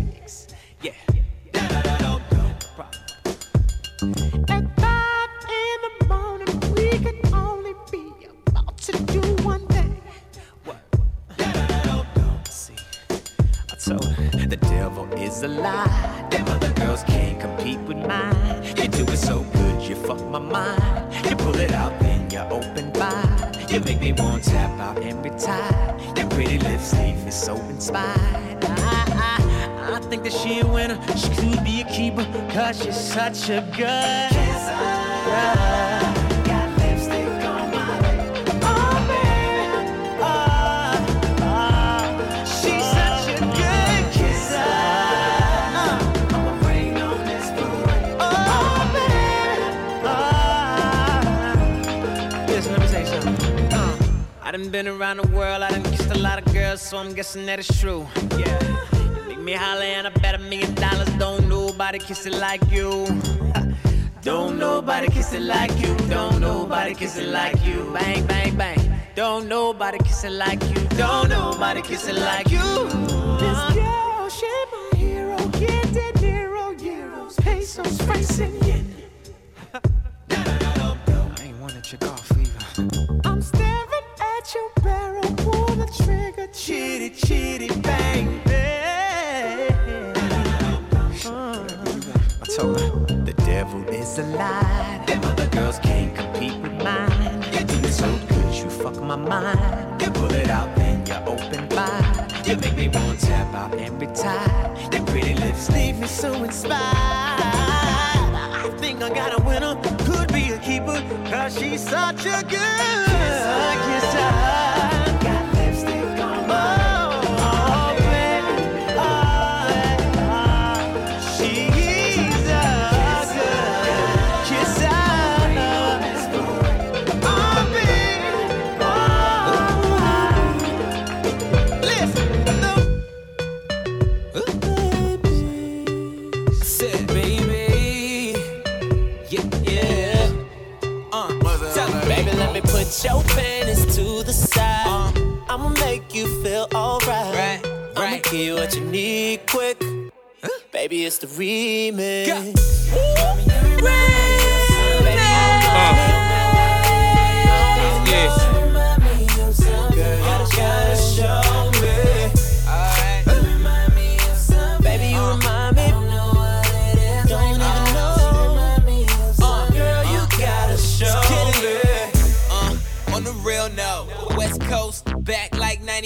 devil is a lie. Them other girls can't compete with mine. You do it so good, you fuck my mind. You pull it out, then you open wide. You make me want to tap out and retire. Your pretty lips leave me so inspired. I, I, I think that she a winner. She could be a keeper, cause she's such a good kisser. Been around the world, I done kissed a lot of girls, so I'm guessing that it's true. Yeah. You make me holler and I bet a million dollars, don't nobody kiss it like you. Don't nobody kiss it like you. Don't nobody kiss it like you. Bang, bang, bang. Don't nobody kiss it like you. Don't nobody kiss it like you. This girl, she my hero. Get De Niro, euros, pesos, francs, and lie. Them other girls can't compete with mine. You do it so good, you fuck my mind. You pull it out, then you open wide. You make me want to tap out and retire. Your pretty lips leave me so inspired. I think I got a winner, could be a keeper, cause she's such a good kisser. Got put your panties to the side. Uh. I'ma make you feel alright. I'ma give you what you need quick. Baby, it's the remix. Gotta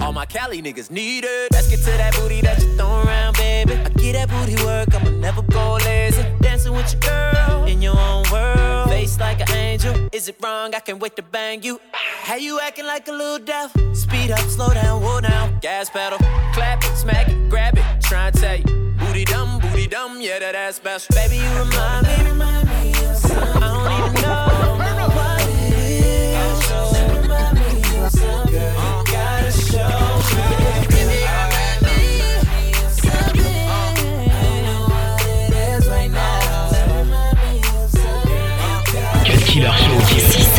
all my Cali niggas need it. Let's get to that booty that you throw around, baby. I get that booty work, I'ma never go lazy. Dancing with your girl in your own world. Face like an angel. Is it wrong? I can't wait to bang you. How you acting like a little deaf? Speed up, slow down, whoa down. Gas pedal. Clap it, smack it, grab it. Try and tell you. Booty dumb, booty dumb, yeah, that ass special. Baby, you remind me. I don't even know. what it is. So remind me of.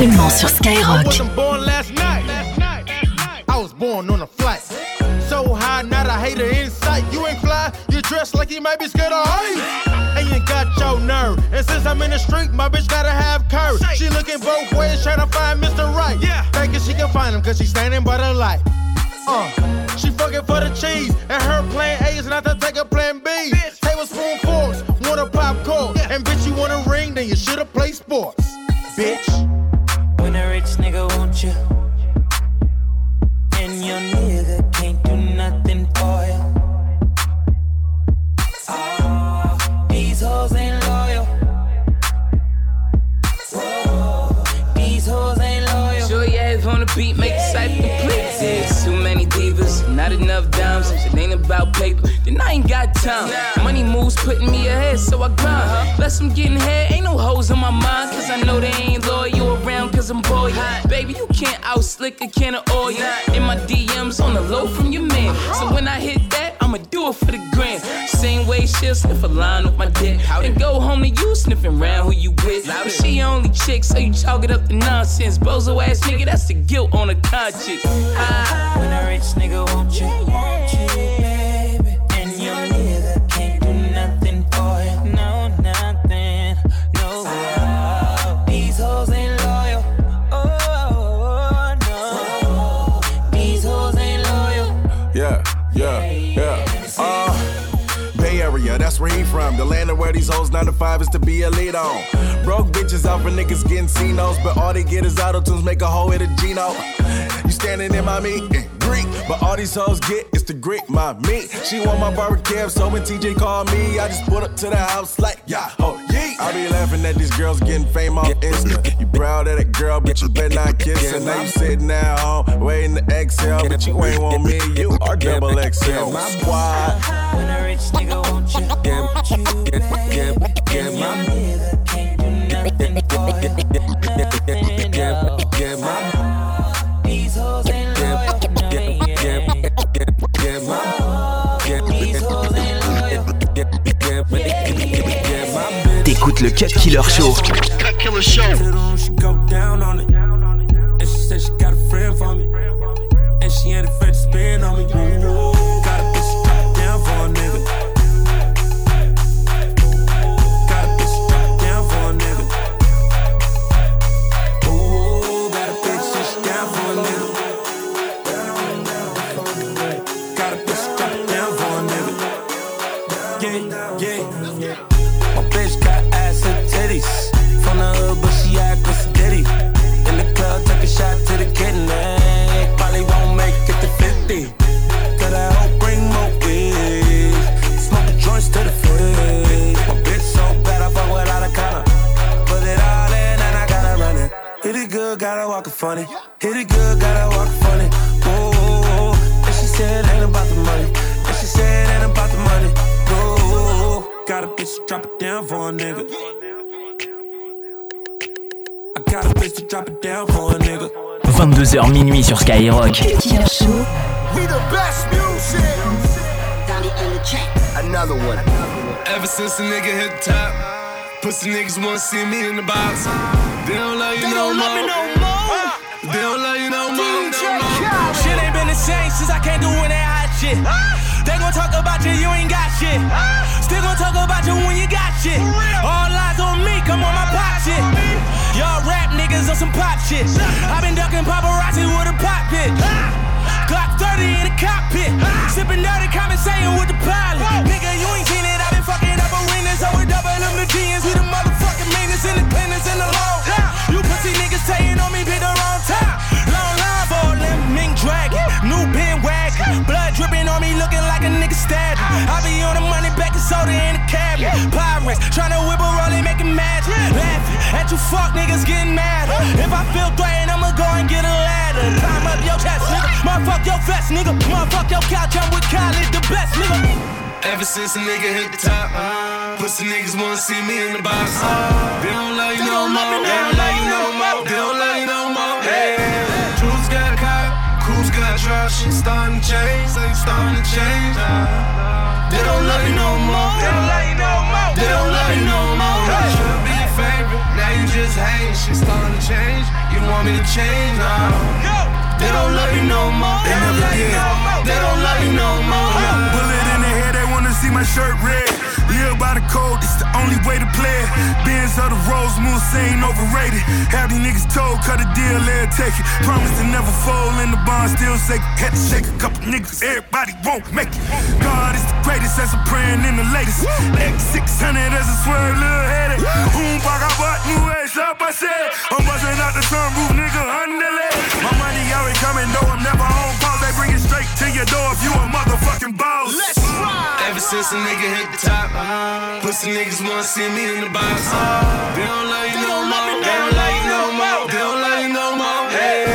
Seulement sur Skyrock. wasn't born last night. I was born on a flight. So high, not a hater in sight. You ain't fly, you dress like you might be scared of heights. And you got your nerve. And since I'm in the street, my bitch gotta have courage. She looking both ways, trying to find Mr. Right. Yeah. Thinking she can find him, cause she's standing by the light. Uh, she fucking for the cheese, and her plan A is not to take a plan B. Tablespoon forks, want a popcorn, and bitch you want a ring, then you should've played sports, bitch. About paper, then I ain't got time. Money moves putting me ahead, so I grind. Less I'm getting head, ain't no hoes on my mind. Cause I know they ain't loyal around, cause I'm boy. Baby, you can't out slick a can of oil. In my DMs on the low from your man. So when I hit that, I'ma do it for the gram. Same way she'll sniff a line with my dick. And go home to you sniffing around who you with. But she only chick, so you chalk it up to nonsense. Bozo ass nigga, that's the guilt on a conscience. When a rich nigga want you, want you, From. The land of where these hoes 9 to 5 is to be a lead on. Broke bitches out for niggas getting C-notes, but all they get is auto tunes, make a hoe hit a Gino. Standing in my meat, eh, Greek, but all these hoes get is the Greek, my meat. She want my barbecue, so when TJ call me, I just put up to the house like, yeah, oh, yeah. I be laughing at these girls getting fame off Insta. You proud of that girl, but you better not kiss her. Now you sitting at home, waiting to exhale, but you ain't want me, you are double XL. Squad. When a rich nigga want you, want you, baby. And your nigga can't do nothing for you. Nothing, le Cut Killer Show. Good, gotta walk it funny. Hit it good, gotta walk funny. Whoa, and she said ain't about the money. And she said ain't about the money. Whoa, got a bitch to drop it down for a nigga. I got a bitch to drop it down for a nigga. 22h minuit sur Skyrock. We the best music. Another one. Ever since a nigga hit the top, pussy niggas wanna see me in the box. They don't love you They no don't love me more. They don't love you no more. DJ no more. Shit ain't been the same since I can't do that hot shit. Ah. They gon' talk about you, you ain't got shit. Ah. Still gon' talk about you when you got shit. All eyes on me, come on my pop shit. Y'all rap niggas on some pop shit. i been ducking paparazzi with a pop bitch. Glock 30 in the cockpit. Sipping dirty, conversating with the pilot. Nigga, you ain't seen it. i been fucking up arenas. So we double them the GNs. We the motherfuckin' meanest, independence in the law. You pussy niggas tayin' on me, bitch, dragging. New pin wagon. Blood dripping on me, looking like a nigga stabbing. I be on the money, back and soda in the cabinet. Pirates, trying to whip a roll and make it magic. Laughing at you fuck niggas getting mad. If I feel threatened, I'ma go and get a ladder. Climb up your chest, nigga. Motherfuck your vest, nigga. Motherfuck your couch, I'm with Khaled, the best, nigga. Ever since a nigga hit the top, uh, pussy niggas wanna see me in the box. Uh, they don't love you no more. They don't love you no more. They don't love Shit starting to change. Say starting to change. They don't love you no more. They don't love you no more. They don't love you no more. Should be your favorite. Now you just hate. Shit starting to change. You want me to change now? They don't love you no more. They never did. They don't love you no more. Bullet in the head, they wanna see my shirt red. By the code, it's the only way to play it. Benz of the Rose ain't overrated. Have these niggas told, cut a deal, let take it. Promise to never fold in the bond, still shake. Had to shake a couple niggas, everybody won't make it. God is the greatest, as I'm praying in the latest. X600 as a swerve, little headache. Boom, I bought new ass up, I said. I'm busting out the sunroof, nigga, underlay. My money always coming, though I'm never on pause. They bring it straight to your door if you a motherfucking boss. Let's since a nigga hit the top, pussy niggas wanna see me in the box. They don't love you no more. They don't love you no more. They don't love you no more. Hey,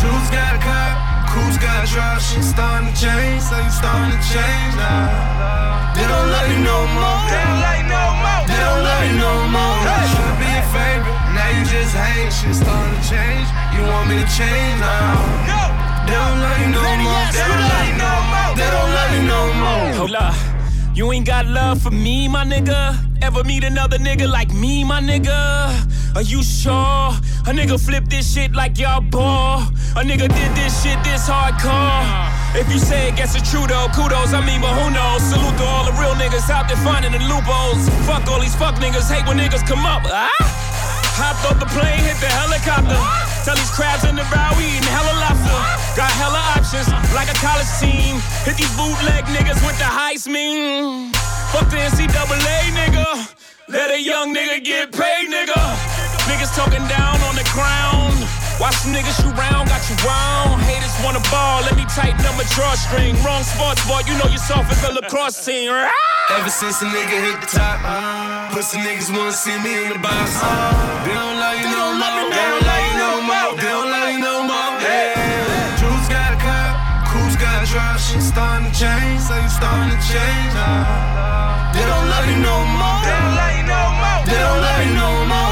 Jules got a car, Cruz got a truck. Shit starting to change. Say you starting to change now. They don't love you no more. They don't love you no more. They don't love you no more. Should be your favorite. Now you just hate. Shit starting to change. You want me to change now? They don't love you no more. They don't love you no more. They don't love you no more. Hold up. You ain't got love for me, my nigga. Ever meet another nigga like me, my nigga? Are you sure? A nigga flip this shit like y'all ball. A nigga did this shit this hardcore. If you say it guess it's true though, kudos, I mean, but who knows? Salute to all the real niggas out there finding the loopholes. Fuck all these fuck niggas, hate when niggas come up. Ah? Hopped off the plane, hit the helicopter. Tell these crabs in the bow, we eating hella lobster. Got hella options, like a college team. Hit these bootleg niggas with the heist mean. Fuck the NCAA, nigga. Let a young nigga get paid, nigga. Niggas talking down on the crown. Watch some niggas shoot round, got you wound. Haters wanna ball, let me tighten up my drawstring. Wrong sports boy, you know you're as a lacrosse team. Ever since a nigga hit the top, pussy niggas wanna see me in the box. They don't love you. They don't love you no more. They don't love you no more. Hey, got a got a starting to change, so you change. Uh. They don't love you no more. They don't love you no more. They don't love you no more.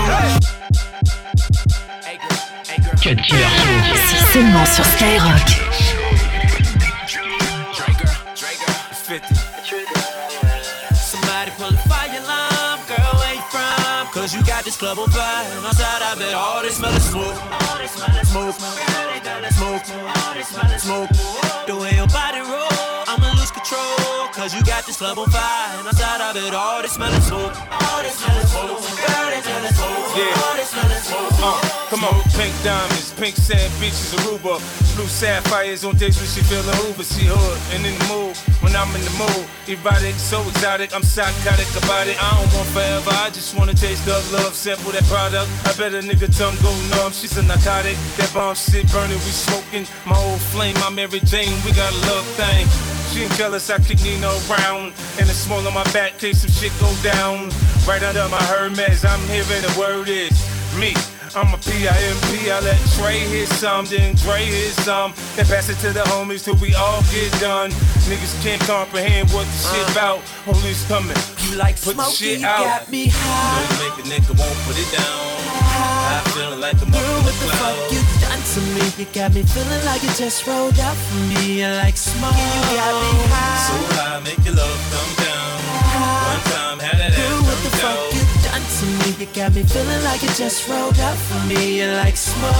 Seulement sur Skyrock. Cause you got this club on fire. And outside, I bet all they smell is smoke. All they smell is smoke. Smoke. Smoke. The way your body roll, I'ma lose control. Cause you got this club on fire. And outside, I bet all they smell is smoke. All they smell is smoke. Girl, they smell is smoke. Yeah. All they smell is smoke. Uh, come on, pink diamonds, pink sand beaches, Aruba, blue sapphires on days when she feeling Uber. She hood and in the mood when I'm in the mood. Erotic, so exotic, I'm psychotic about it. I don't want forever, I just wanna taste the love, sample that product. I bet a nigga tongue go numb. She's a narcotic, that bomb shit burning, we smoking. My old flame, my Mary Jane, we got a love thing. She ain't jealous, I kick Nino round. And the small on my back, case some shit go down. Right under my Hermes, I'm hearing the word is me. I'm a P-I-M-P, I let Trey hit some, then Dre hit some, then pass it to the homies till we all get done. Niggas can't comprehend what the shit uh. about. Police coming, you like put the smoking, shit you out. got me high. Don't make a nigga won't put it down. I feeling like I'm up Girl, the what the fuck you done to me? You got me feeling like you just rolled out for me. You like smoke, you got me high. So high, make your love come You got me feeling like you just rolled up for me. You like smoke.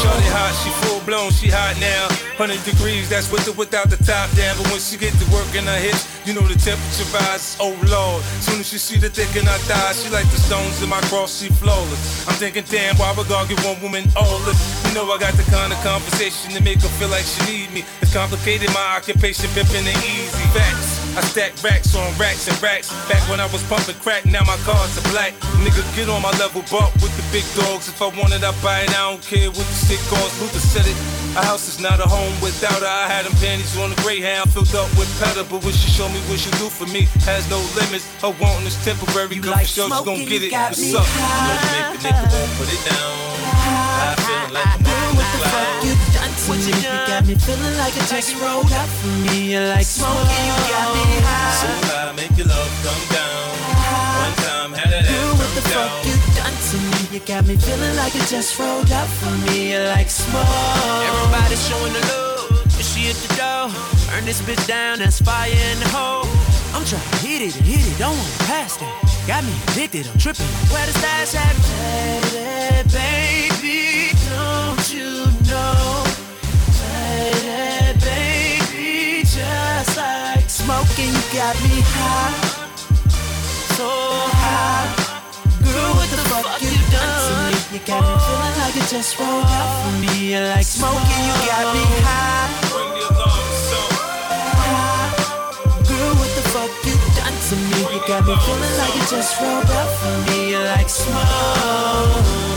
Shorty hot, she full blown, she hot now. 100 degrees, that's with or without the top down. But when she get to work in her hips, you know the temperature rises. Oh lord, soon as she see the dick in her thighs, she like the stones in my cross, she flawless. I'm thinking, damn, why would God give one woman all this? You know I got the kind of conversation to make her feel like she need me. It's complicated, my occupation pimping ain't easy. Facts. I stack racks on racks and racks. Back when I was pumping crack, now my cars are black. Nigga, get on my level, bump with the big dogs. If I want it, I buy it. I don't care what the shit costs. Luther said it. A house is not a home without her. I had them panties on the Greyhound filled up with powder, but when she show me, what she do for me, has no limits. Her wanting is temporary. Come like for sure, she gon' smoking, get it. got What's me up? Don't make the nigga won't put it down. I feeling like I'm on the cloud. You done to mm. me. You got me feeling like it just rolled up for me. You like smoking, you got me high. So high, make your love come down. One time, had that Girl, ass what the come fuck you done to me? You got me feeling like it just rolled up for me. You like smoke. Everybody showing the love, and she at the door. Burn this bitch down, that's fire in the hole. I'm trying to hit it and hit it, don't wanna pass that. Got me addicted, I'm tripping. Where the stash at? Baby, baby, smoking, you got me high, so high. Girl, what the fuck you done to me? You got me feeling like it just rolled up for me. You like smoking, you got me high. Girl, what the fuck you done to me? You got me feeling like it just rolled up for me. You like smoke.